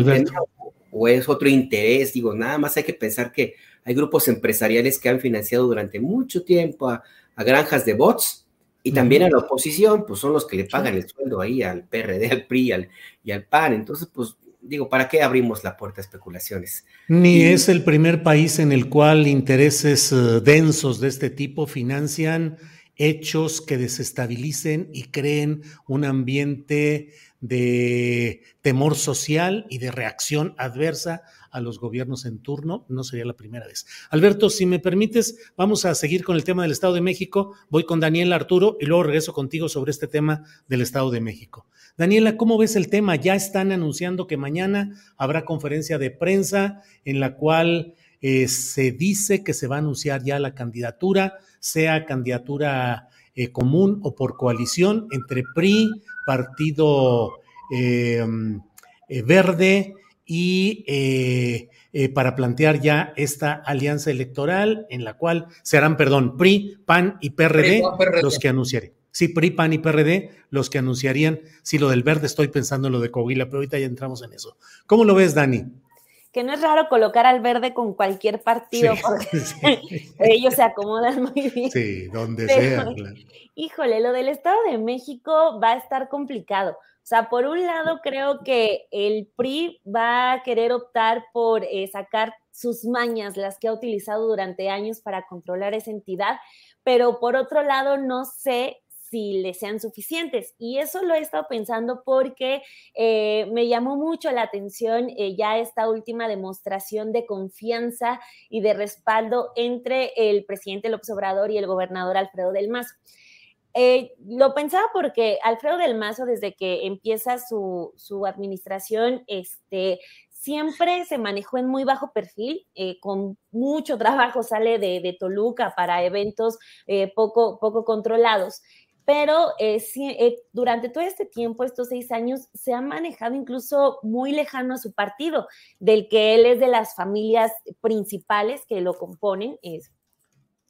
¿O es otro interés? Digo, nada más hay que pensar que hay grupos empresariales que han financiado durante mucho tiempo a, a granjas de bots y también a la oposición, pues son los que le pagan el sueldo ahí al PRD, al PRI al, y al PAN. Entonces, pues digo, ¿para qué abrimos la puerta a especulaciones? Ni es el primer país en el cual intereses eh, densos de este tipo financian hechos que desestabilicen y creen un ambiente de temor social y de reacción adversa a los gobiernos en turno. No sería la primera vez. Alberto, si me permites, vamos a seguir con el tema del Estado de México. Voy con Daniela Arturo y luego regreso contigo sobre este tema del Estado de México. Daniela, ¿cómo ves el tema? Ya están anunciando que mañana habrá conferencia de prensa en la cual eh, se dice que se va a anunciar ya la candidatura, sea candidatura eh, común o por coalición entre PRI, Partido eh, Verde y eh, eh, para plantear ya esta alianza electoral en la cual serán, perdón, PRI, PAN y PRD, los que anunciarían. Sí, PRI, PAN y PRD los que anunciarían. Sí, lo del verde estoy pensando en lo de Coahuila, pero ahorita ya entramos en eso. ¿Cómo lo ves, Dani? que no es raro colocar al verde con cualquier partido, porque ellos se acomodan muy bien. Sí, donde sea. Híjole, lo del Estado de México va a estar complicado, sea, por un lado creo que el PRI va a querer optar por eh, sacar sus mañas, las que ha utilizado durante años para controlar esa entidad, pero por otro lado no sé si le sean suficientes. Y eso lo he estado pensando porque eh, me llamó mucho la atención eh, ya esta última demostración de confianza y de respaldo entre el presidente López Obrador y el gobernador Alfredo del Mazo. Eh, lo pensaba porque Alfredo del Mazo, desde que empieza su, administración, este, siempre se manejó en muy bajo perfil, eh, con mucho trabajo sale de, Toluca para eventos eh, poco, poco controlados. Pero durante todo este tiempo, estos seis años, se ha manejado incluso muy lejano a su partido, del que él es de las familias principales que lo componen, es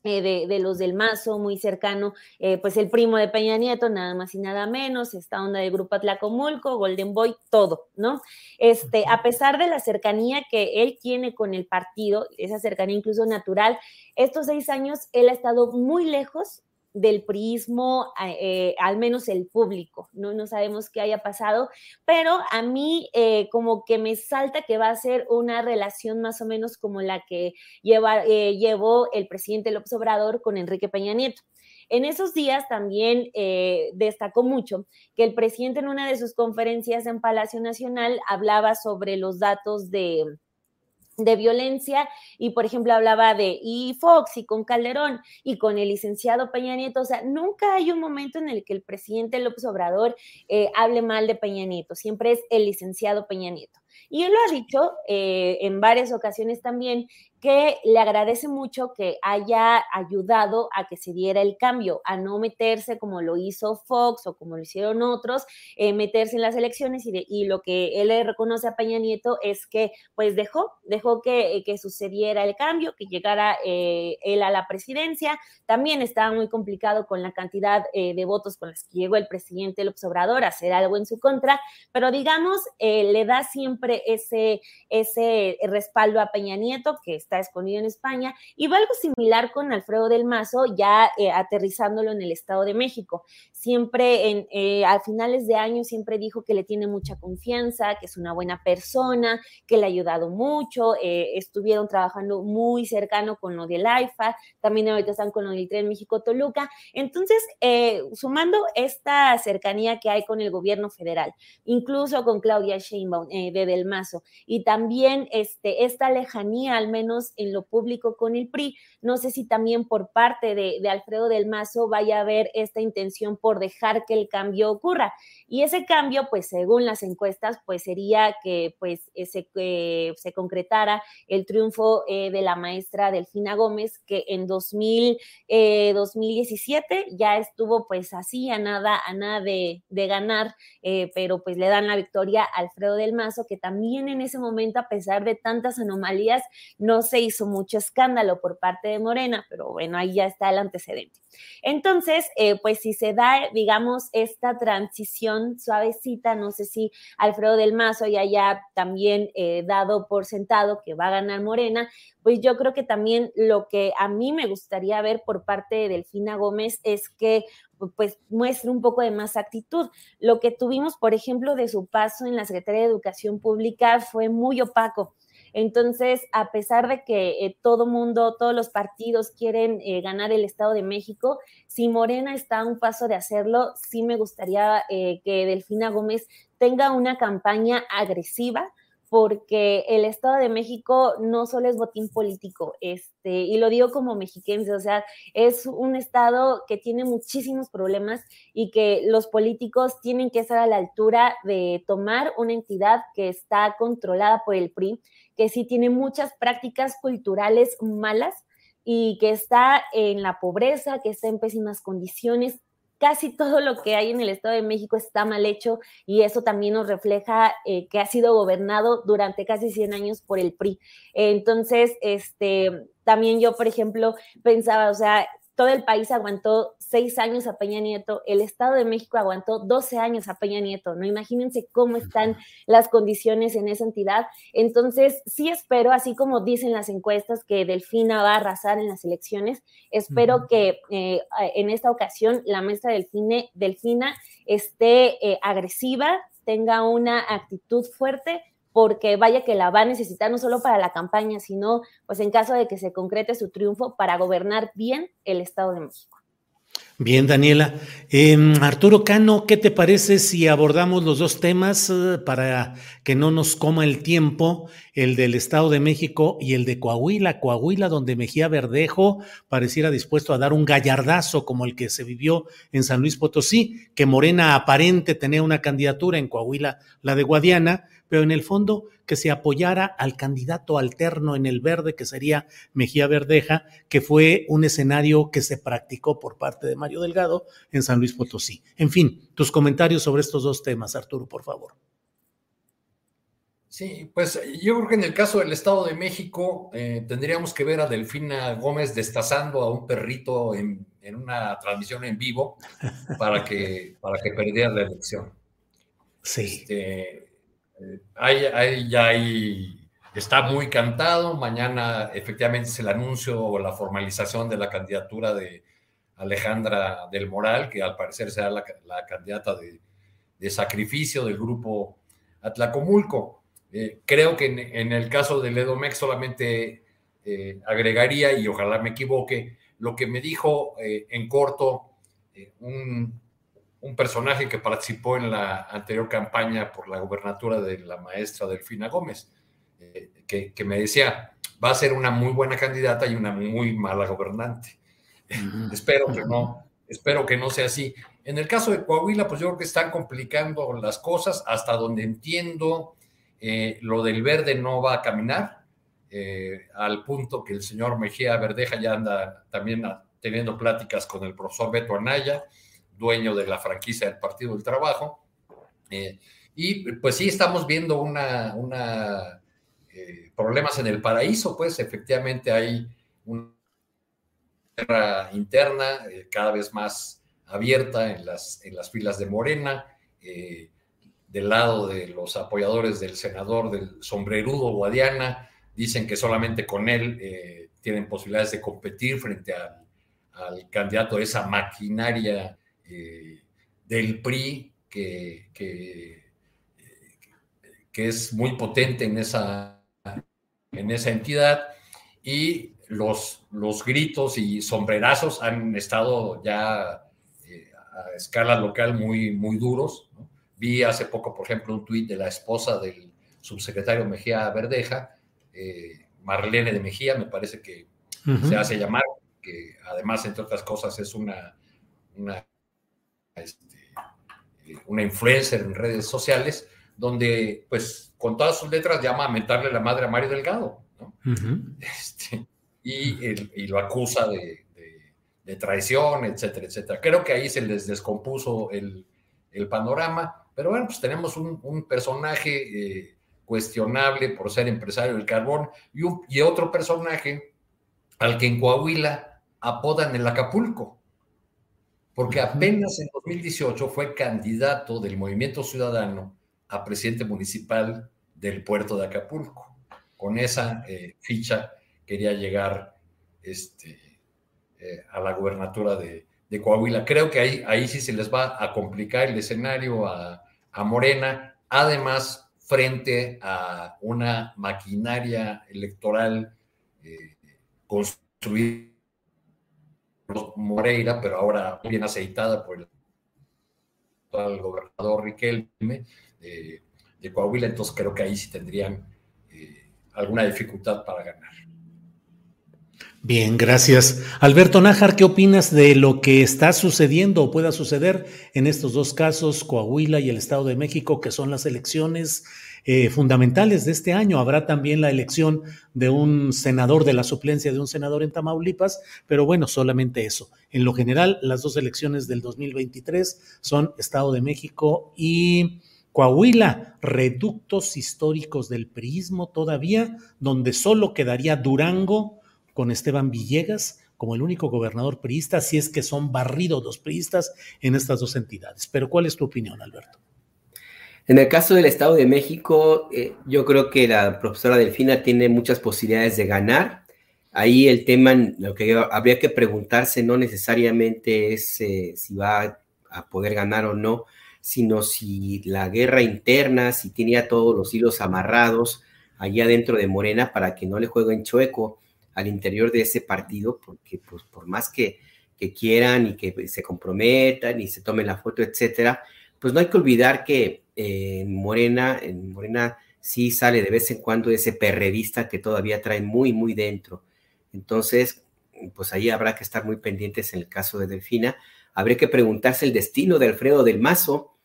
eh, de, los del Mazo, muy cercano, eh, pues el primo de Peña Nieto, nada más y nada menos, esta onda del grupo Atlacomulco, Golden Boy, todo, ¿no? Este, a pesar de la cercanía que él tiene con el partido, esa cercanía incluso natural, estos seis años él ha estado muy lejos del prismo, eh, al menos el público, ¿no? No sabemos qué haya pasado, pero a mí eh, como que me salta que va a ser una relación más o menos como la que lleva, eh, llevó el presidente López Obrador con Enrique Peña Nieto. En esos días también destacó mucho que el presidente en una de sus conferencias en Palacio Nacional hablaba sobre los datos de de violencia y por ejemplo hablaba de y Fox y con Calderón y con el licenciado Peña Nieto, o sea, nunca hay un momento en el que el presidente López Obrador eh, hable mal de Peña Nieto, siempre es el licenciado Peña Nieto. Y él lo ha dicho eh, en varias ocasiones también, que le agradece mucho que haya ayudado a que se diera el cambio, a no meterse como lo hizo Fox o como lo hicieron otros, eh, meterse en las elecciones y, y, lo que él reconoce a Peña Nieto es que pues dejó, dejó que, que sucediera el cambio, que llegara eh, él a la presidencia. También estaba muy complicado con la cantidad eh, de votos con las que llegó el presidente López Obrador a hacer algo en su contra, pero digamos, le da siempre ese, ese respaldo a Peña Nieto, que está escondido en España, y va algo similar con Alfredo del Mazo, ya eh, aterrizándolo en el Estado de México. Siempre, en, eh, a finales de año, siempre dijo que le tiene mucha confianza, que es una buena persona, que le ha ayudado mucho, eh, estuvieron trabajando muy cercano con lo del AIFA, también ahorita están con lo del Tren México-Toluca. Entonces, sumando esta cercanía que hay con el gobierno federal, incluso con Claudia Sheinbaum de Del Mazo, y también este, esta lejanía, al menos en lo público con el PRI. No sé si también por parte de, Alfredo del Mazo vaya a haber esta intención por dejar que el cambio ocurra. Y ese cambio, pues según las encuestas, pues sería que pues se, se concretara el triunfo eh, de la maestra Delfina Gómez, que en 2000, 2017 eh, ya estuvo pues así a nada, a nada de, ganar, eh, pero pues le dan la victoria a Alfredo del Mazo, que también en ese momento, a pesar de tantas anomalías, no se hizo mucho escándalo por parte de Morena, pero bueno, ahí ya está el antecedente. Entonces, eh, pues si se da, digamos, esta transición suavecita, no sé si Alfredo del Mazo ya haya también eh, dado por sentado que va a ganar Morena, pues yo creo que también lo que a mí me gustaría ver por parte de Delfina Gómez es que pues muestre un poco de más actitud. Lo que tuvimos, por ejemplo, de su paso en la Secretaría de Educación Pública fue muy opaco. Entonces, a pesar de que eh, todo mundo, todos los partidos quieren eh, ganar el Estado de México, si Morena está a un paso de hacerlo, sí me gustaría eh, que Delfina Gómez tenga una campaña agresiva porque el Estado de México no solo es botín político, este, y lo digo como mexiquense, o sea, es un Estado que tiene muchísimos problemas y que los políticos tienen que estar a la altura de tomar una entidad que está controlada por el PRI, que sí tiene muchas prácticas culturales malas y que está en la pobreza, que está en pésimas condiciones, casi todo lo que hay en el Estado de México está mal hecho y eso también nos refleja eh, que ha sido gobernado durante casi 100 años por el PRI. Entonces, este, también yo, por ejemplo, pensaba, o sea, todo el país aguantó seis años a Peña Nieto, el Estado de México aguantó 12 años a Peña Nieto, ¿no? Imagínense cómo están las condiciones en esa entidad. Entonces, sí espero, así como dicen las encuestas, que Delfina va a arrasar en las elecciones, espero que eh, en esta ocasión la maestra Delfine, Delfina esté eh, agresiva, tenga una actitud fuerte porque vaya que la va a necesitar no solo para la campaña, sino pues en caso de que se concrete su triunfo para gobernar bien el Estado de México. Bien, Daniela. Em, Arturo Cano, ¿qué te parece si abordamos los dos temas eh, para que no nos coma el tiempo, el del Estado de México y el de Coahuila? Coahuila, donde Mejía Verdejo pareciera dispuesto a dar un gallardazo como el que se vivió en San Luis Potosí, que Morena aparente tenía una candidatura en Coahuila, la de Guadiana, pero en el fondo que se apoyara al candidato alterno en el verde, que sería Mejía Verdeja, que fue un escenario que se practicó por parte de Mario Delgado en San Luis Potosí. En fin, tus comentarios sobre estos dos temas, Arturo, por favor. Sí, pues yo creo que en el caso del Estado de México eh, tendríamos que ver a Delfina Gómez destazando a un perrito en, una transmisión en vivo para que, para que perdiera la elección. Sí. Este, Ahí, ya está muy cantado. Mañana efectivamente es el anuncio o la formalización de la candidatura de Alejandra del Moral, que al parecer será la, candidata de, sacrificio del grupo Atlacomulco. Eh, creo que en, el caso del Edomex solamente eh, agregaría, y ojalá me equivoque, lo que me dijo eh, en corto un un personaje que participó en la anterior campaña por la gobernatura de la maestra Delfina Gómez, eh, que, me decía, va a ser una muy buena candidata y una muy mala gobernante. espero que no, espero que no sea así. En el caso de Coahuila, pues yo creo que están complicando las cosas hasta donde entiendo. Eh, lo del verde no va a caminar, eh, al punto que el señor Mejía Verdeja ya anda también teniendo pláticas con el profesor Beto Anaya, dueño de la franquicia del Partido del Trabajo. Eh, y pues sí, estamos viendo una, una problemas en el paraíso, pues efectivamente hay una guerra interna cada vez más abierta en las, en las filas de Morena del lado de los apoyadores del senador del sombrerudo Guadiana, dicen que solamente con él eh, tienen posibilidades de competir frente al, candidato de esa maquinaria eh, del PRI que, que, es muy potente en esa, en esa entidad y los, los gritos y sombrerazos han estado ya eh, a escala local muy, muy duros. ¿no? Vi hace poco, por ejemplo, un tuit de la esposa del subsecretario Mejía Verdeja, eh, Marlene de Mejía, me parece que se hace llamar, que además, entre otras cosas, es una, una, este, eh, una influencer en redes sociales, donde, pues, con todas sus letras llama a mentarle la madre a Mario Delgado, ¿no? este, y, y, lo acusa de, de, traición, etcétera, etcétera. Creo que ahí se les descompuso el, el panorama pero bueno, pues tenemos un, personaje eh, cuestionable por ser empresario del carbón y, y otro personaje al que en Coahuila apodan el Acapulco, porque apenas en 2018 fue candidato del Movimiento Ciudadano a presidente municipal del puerto de Acapulco. Con esa eh, ficha quería llegar este, eh, a la gubernatura de, de, Coahuila. Creo que ahí, ahí sí se les va a complicar el escenario a, a Morena, además frente a una maquinaria electoral eh, construida Moreira, pero ahora bien aceitada por el, gobernador Riquelme de, Coahuila, entonces creo que ahí sí tendrían eh, alguna dificultad para ganar. Bien, gracias. Alberto Nájar, ¿qué opinas de lo que está sucediendo o pueda suceder en estos dos casos, Coahuila y el Estado de México, que son las elecciones eh, fundamentales de este año? Habrá también la elección de un senador, de la suplencia de un senador en Tamaulipas, pero bueno, solamente eso. En lo general, las dos elecciones del 2023 son Estado de México y... Coahuila, reductos históricos del priismo todavía, donde solo quedaría Durango, con Esteban Villegas como el único gobernador priista, si es que son barridos los priistas en estas dos entidades. Pero ¿cuál es tu opinión, Alberto? En el caso del Estado de México, eh, yo creo que la profesora Delfina tiene muchas posibilidades de ganar. Ahí el tema, lo que habría que preguntarse no necesariamente es eh, si va a poder ganar o no, sino si la guerra interna, si tiene todos los hilos amarrados allá dentro de Morena para que no le jueguen chueco al interior de ese partido, porque pues por más que, quieran y que se comprometan y se tomen la foto, etcétera, pues no hay que olvidar que en Morena, en Morena sí sale de vez en cuando ese perredista que todavía trae muy, muy dentro. Entonces, pues ahí habrá que estar muy pendientes en el caso de Delfina. Habría que preguntarse el destino de Alfredo del Mazo.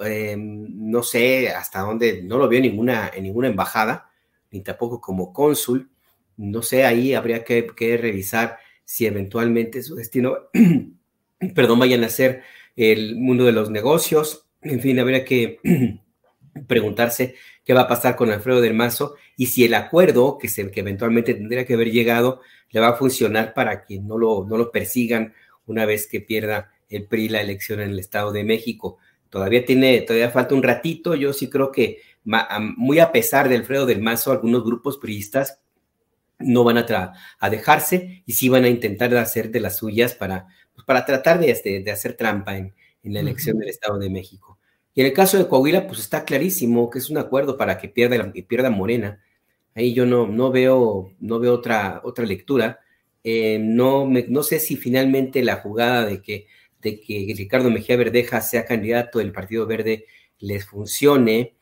Em, no sé hasta dónde, no lo veo en ninguna, en ninguna embajada, ni tampoco como cónsul no sé, ahí habría que, revisar si eventualmente su destino, perdón, vayan a ser el mundo de los negocios. En fin, habría que preguntarse qué va a pasar con Alfredo del Mazo y si el acuerdo que, se, que eventualmente tendría que haber llegado le va a funcionar para que no lo, no lo persigan una vez que pierda el PRI la elección en el Estado de México. Todavía tiene, todavía falta un ratito. Yo sí creo que muy a pesar de Alfredo del Mazo, algunos grupos priistas no van a, a dejarse y sí van a intentar hacer de las suyas para, pues, para tratar de, este, de, hacer trampa en, en la elección del Estado de México. Y en el caso de Coahuila, pues está clarísimo que es un acuerdo para que pierda, pierda Morena. Ahí yo no, no, veo, no veo otra, otra lectura. Eh, no, no sé si finalmente la jugada de que, de que Ricardo Mejía Verdeja sea candidato del Partido Verde les funcione.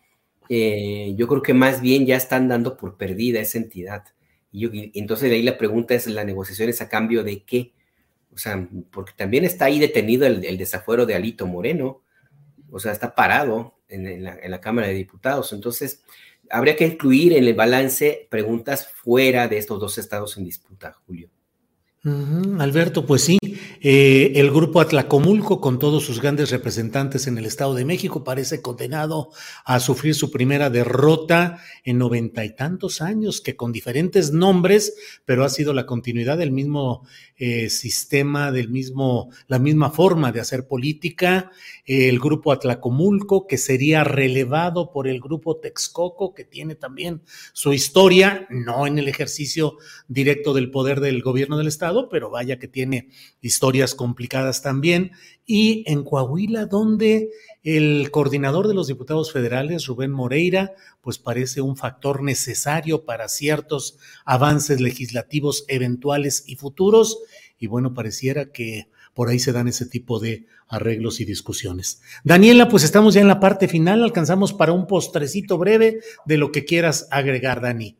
Eh, yo creo que más bien ya están dando por perdida esa entidad. Y, entonces ahí la pregunta es, ¿la negociación es a cambio de qué? O sea, porque también está ahí detenido el, desafuero de Alito Moreno, o sea, está parado en, la, Cámara de Diputados. Entonces, habría que incluir en el balance preguntas fuera de estos dos estados en disputa, Julio. Alberto, pues sí, eh, el grupo Atlacomulco, con todos sus grandes representantes en el Estado de México, parece condenado a sufrir su primera derrota en noventa y tantos años, que con diferentes nombres, pero ha sido la continuidad del mismo eh, sistema, del mismo, la misma forma de hacer política. el grupo Atlacomulco, que sería relevado por el grupo Texcoco, que tiene también su historia, no en el ejercicio directo del poder del gobierno del Estado pero vaya que tiene historias complicadas también. Y en Coahuila, donde el coordinador de los diputados federales, Rubén Moreira, pues parece un factor necesario para ciertos avances legislativos eventuales y futuros. Y bueno, pareciera que por ahí se dan ese tipo de arreglos y discusiones. Daniela, pues estamos ya en la parte final, alcanzamos para un postrecito breve de lo que quieras agregar, Dani.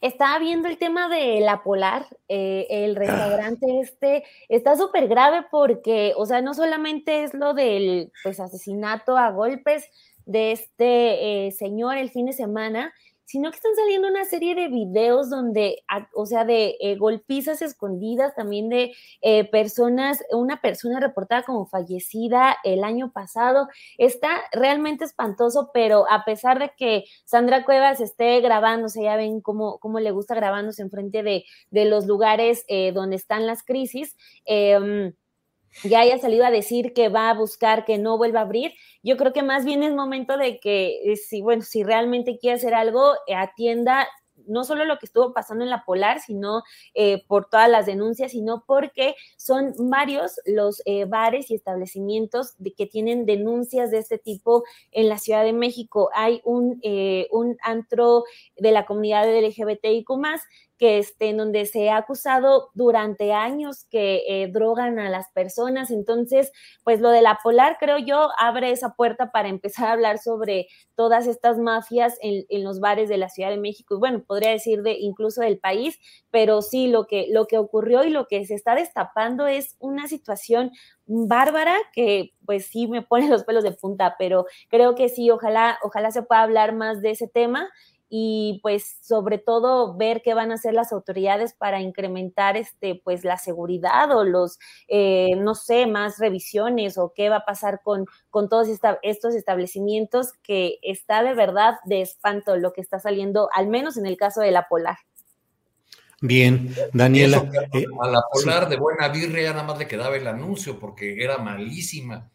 Estaba viendo el tema de la Polar, eh, el restaurante este, está súper grave porque, o sea, no solamente es lo del pues, asesinato a golpes de este eh, señor el fin de semana, sino que están saliendo una serie de videos donde, o sea, de eh, golpizas escondidas, también de eh, personas, una persona reportada como fallecida el año pasado. Está realmente espantoso, pero a pesar de que Sandra Cuevas esté grabándose, ya ven cómo, cómo le gusta grabándose enfrente de, de los lugares eh, donde están las crisis. Eh, ya haya salido a decir que va a buscar que no vuelva a abrir, yo creo que más bien es momento de que eh, si, bueno, si realmente quiere hacer algo, eh, atienda no solo lo que estuvo pasando en la Polar, sino eh, por todas las denuncias, sino porque son varios los bares y establecimientos de, que tienen denuncias de este tipo en la Ciudad de México. Hay un, un antro de la comunidad LGBTIQ que este, en donde se ha acusado durante años que eh, drogan a las personas. Entonces, pues lo de la Polar, creo yo, abre esa puerta para empezar a hablar sobre todas estas mafias en, los bares de la Ciudad de México y bueno, podría decir de incluso del país, pero sí, lo que, lo que ocurrió y lo que se está destapando es una situación bárbara que pues sí me pone los pelos de punta, pero creo que sí, ojalá, ojalá se pueda hablar más de ese tema y pues sobre todo ver qué van a hacer las autoridades para incrementar este pues la seguridad o los eh, no sé más revisiones o qué va a pasar con, con todos estos establecimientos que está de verdad de espanto lo que está saliendo al menos en el caso de la Polar. Bien, Daniela. Eh, a la Polar de buena birria nada más le quedaba el anuncio porque era malísima.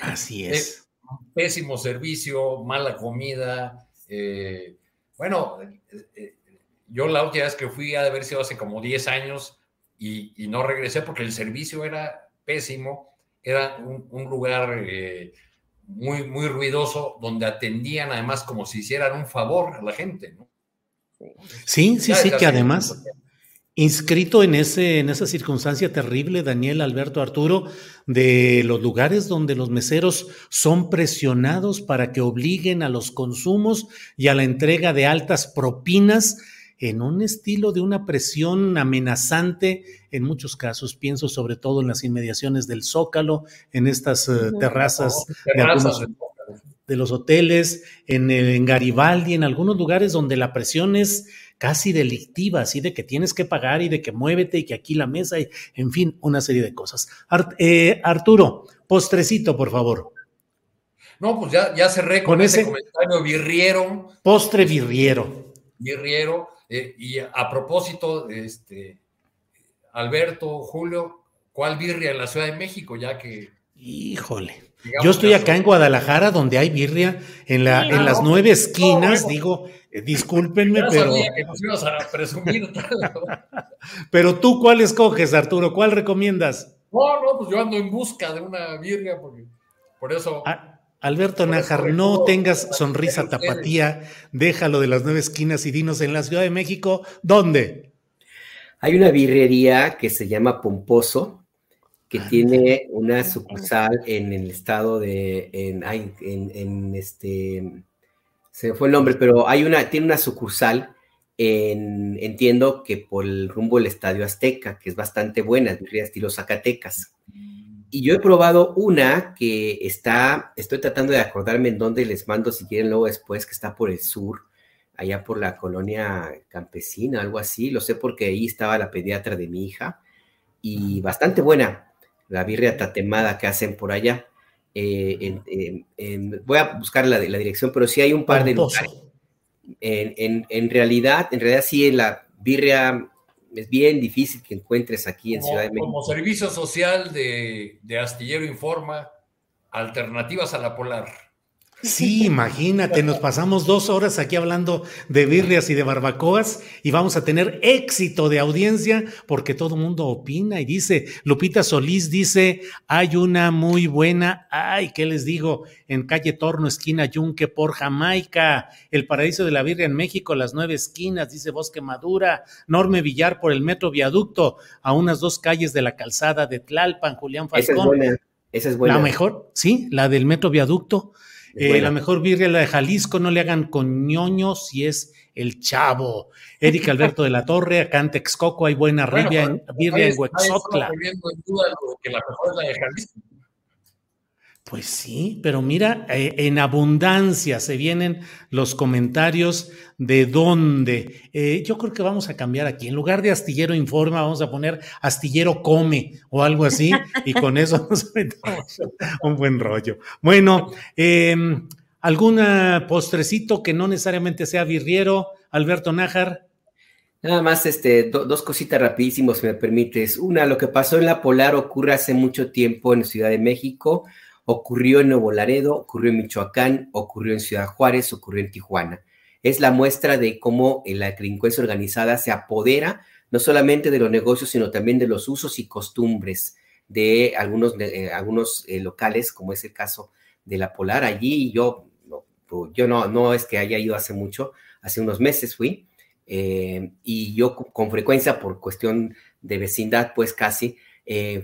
Así es. pésimo servicio, mala comida, eh, bueno, eh, eh, yo la última vez que fui a de haber sido hace como 10 años y, no regresé porque el servicio era pésimo, era un, lugar eh, muy, muy ruidoso donde atendían además como si hicieran un favor a la gente, ¿no? Sí, sí, sí, que además inscrito en, ese, en esa circunstancia terrible, Daniel Alberto Arturo, de los lugares donde los meseros son presionados para que obliguen a los consumos y a la entrega de altas propinas en un estilo de una presión amenazante en muchos casos. Pienso sobre todo en las inmediaciones del Zócalo, en estas eh, terrazas, de, de, los hoteles, en, en Garibaldi, en algunos lugares donde la presión es casi delictiva, así de que tienes que pagar y de que muévete y que aquí la mesa, y, en fin, una serie de cosas. Eh, Arturo, postrecito, por favor. No, pues ya, ya cerré con, ese, comentario birriero. Postre birriero. Birriero. Eh, y a, propósito, este, Alberto, Julio, ¿cuál birria en la Ciudad de México? Ya que. Híjole. Yo estoy acá en Guadalajara, donde hay birria, en, la, en las nueve esquinas, digo, eh, discúlpenme, pero. pero tú, ¿cuál escoges, Arturo? ¿Cuál recomiendas? No, no, pues yo ando en busca de una birria, porque por eso. Alberto Nájar, no tengas sonrisa tapatía, déjalo de las nueve esquinas y dinos en la Ciudad de México, ¿dónde? Hay una birrería que se llama Pomposo, que ah, tiene una sucursal en el estado de, en, en, en este, se fue el nombre, pero hay una, tiene una sucursal en, entiendo que por el rumbo del Estadio Azteca, que es bastante buena, diría estilo Zacatecas. Y yo he probado una que está, estoy tratando de acordarme en dónde les mando si quieren luego después, que está por el sur, allá por la colonia campesina, algo así. Lo sé porque ahí estaba la pediatra de mi hija y bastante buena la birria tatemada que hacen por allá. Eh, voy a buscar la, la, dirección, pero sí hay un par de lugares. En, realidad, en realidad sí la birria es bien difícil que encuentres aquí en Ciudad de México. Como servicio social de, de Astillero Informa, alternativas a la polar. Sí, imagínate, nos pasamos dos horas aquí hablando de birrias y de barbacoas y vamos a tener éxito de audiencia porque todo el mundo opina y dice, Lupita Solís dice, hay una muy buena, ay, ¿qué les digo? En calle Torno, esquina Yunque por Jamaica, el paraíso de la birria en México, las nueve esquinas, dice Bosque Madura, Norme Villar por el metro viaducto, a unas dos calles de la calzada de Tlalpan, Julián Falcón. Esa es buena, esa es buena. La mejor, sí, la del metro viaducto. Eh, la mejor birria, la de Jalisco, no le hagan con ñoños si es el chavo. Eric Alberto de la Torre, acá en Texcoco hay buena birria, en, birria en Huexotla. que la mejor es la de Jalisco. Pues sí, pero mira, eh, en abundancia se vienen los comentarios de dónde. Eh, yo creo que vamos a cambiar aquí. En lugar de astillero informa, vamos a poner astillero come o algo así, y con eso nos metemos un buen rollo. Bueno, em, ¿algún postrecito que no necesariamente sea birriero, Alberto Nájar? Nada más, este, dos cositas rapidísimos, si me permites. Una, lo que pasó en la Polar ocurre hace mucho tiempo en Ciudad de México ocurrió en Nuevo Laredo, ocurrió en Michoacán, ocurrió en Ciudad Juárez, ocurrió en Tijuana. Es la muestra de cómo la delincuencia organizada se apodera no solamente de los negocios, sino también de los usos y costumbres de algunos, eh, algunos eh, locales, como es el caso de la Polar. Allí yo, yo no, no es que haya ido hace mucho, hace unos meses fui, eh, y yo con frecuencia, por cuestión de vecindad, pues casi,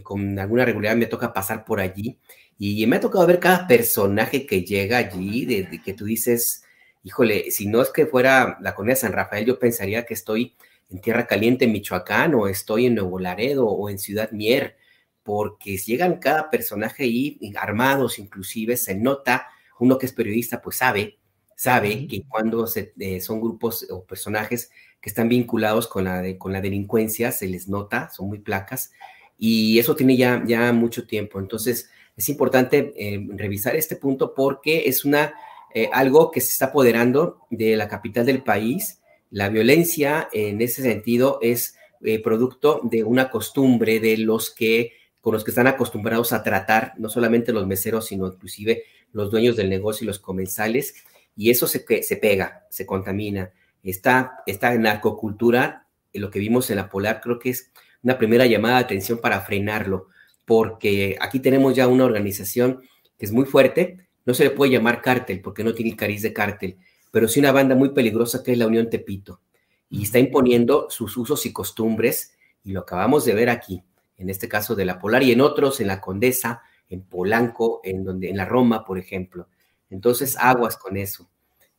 con alguna regularidad me toca pasar por allí y me ha tocado ver cada personaje que llega allí, de, que tú dices, híjole, si no es que fuera la colonia San Rafael, yo pensaría que estoy en Tierra Caliente, en Michoacán, o estoy en Nuevo Laredo, o en Ciudad Mier, porque llegan cada personaje ahí, armados inclusive, se nota, uno que es periodista, pues sabe, sabe que cuando eh, son grupos o personajes que están vinculados con la, con la delincuencia, se les nota, son muy placas, y eso tiene ya, ya mucho tiempo. Entonces, es importante eh, revisar este punto porque es una, eh, algo que se está apoderando de la capital del país. La violencia en ese sentido es eh, producto de una costumbre de los que con los que están acostumbrados a tratar, no solamente los meseros, sino inclusive los dueños del negocio y los comensales, y eso se, se pega, se contamina. Esta, esta narcocultura, lo que vimos en la Polar, creo que es una primera llamada de atención para frenarlo porque aquí tenemos ya una organización que es muy fuerte, no se le puede llamar cártel porque no tiene el cariz de cártel, pero sí una banda muy peligrosa que es la Unión Tepito y está imponiendo sus usos y costumbres y lo acabamos de ver aquí, en este caso de la Polar y en otros, en la Condesa, en Polanco, en donde en la Roma, por ejemplo. Entonces, aguas con eso.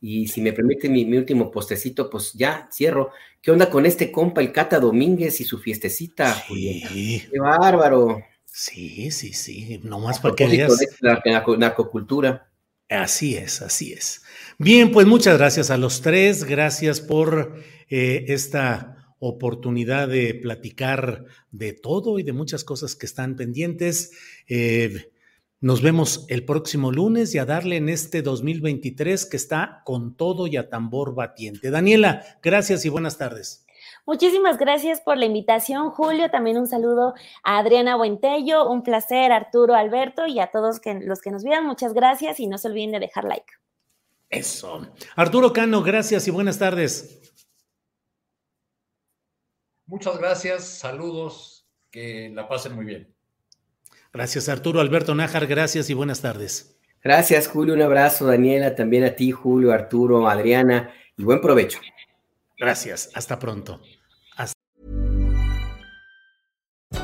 Y si me permite mi, último postecito, pues ya cierro. ¿Qué onda con este compa, el Cata Domínguez y su fiestecita, sí. Qué bárbaro. Sí, sí, sí, nomás para que veas. La narcocultura. Así es, así es. Bien, pues muchas gracias a los tres, gracias por eh, esta oportunidad de platicar de todo y de muchas cosas que están pendientes. Eh, nos vemos el próximo lunes y a darle en este 2023 que está con todo y a tambor batiente. Daniela, gracias y buenas tardes. Muchísimas gracias por la invitación, Julio. También un saludo a Adriana Buentello. Un placer, Arturo, Alberto y a todos los que nos vean. Muchas gracias y no se olviden de dejar like. Eso. Arturo Cano, gracias y buenas tardes. Muchas gracias, saludos, que la pasen muy bien. Gracias, Arturo. Alberto Nájar, gracias y buenas tardes. Gracias, Julio. Un abrazo, Daniela, también a ti, Julio, Arturo, Adriana, y buen provecho. Gracias. Hasta pronto.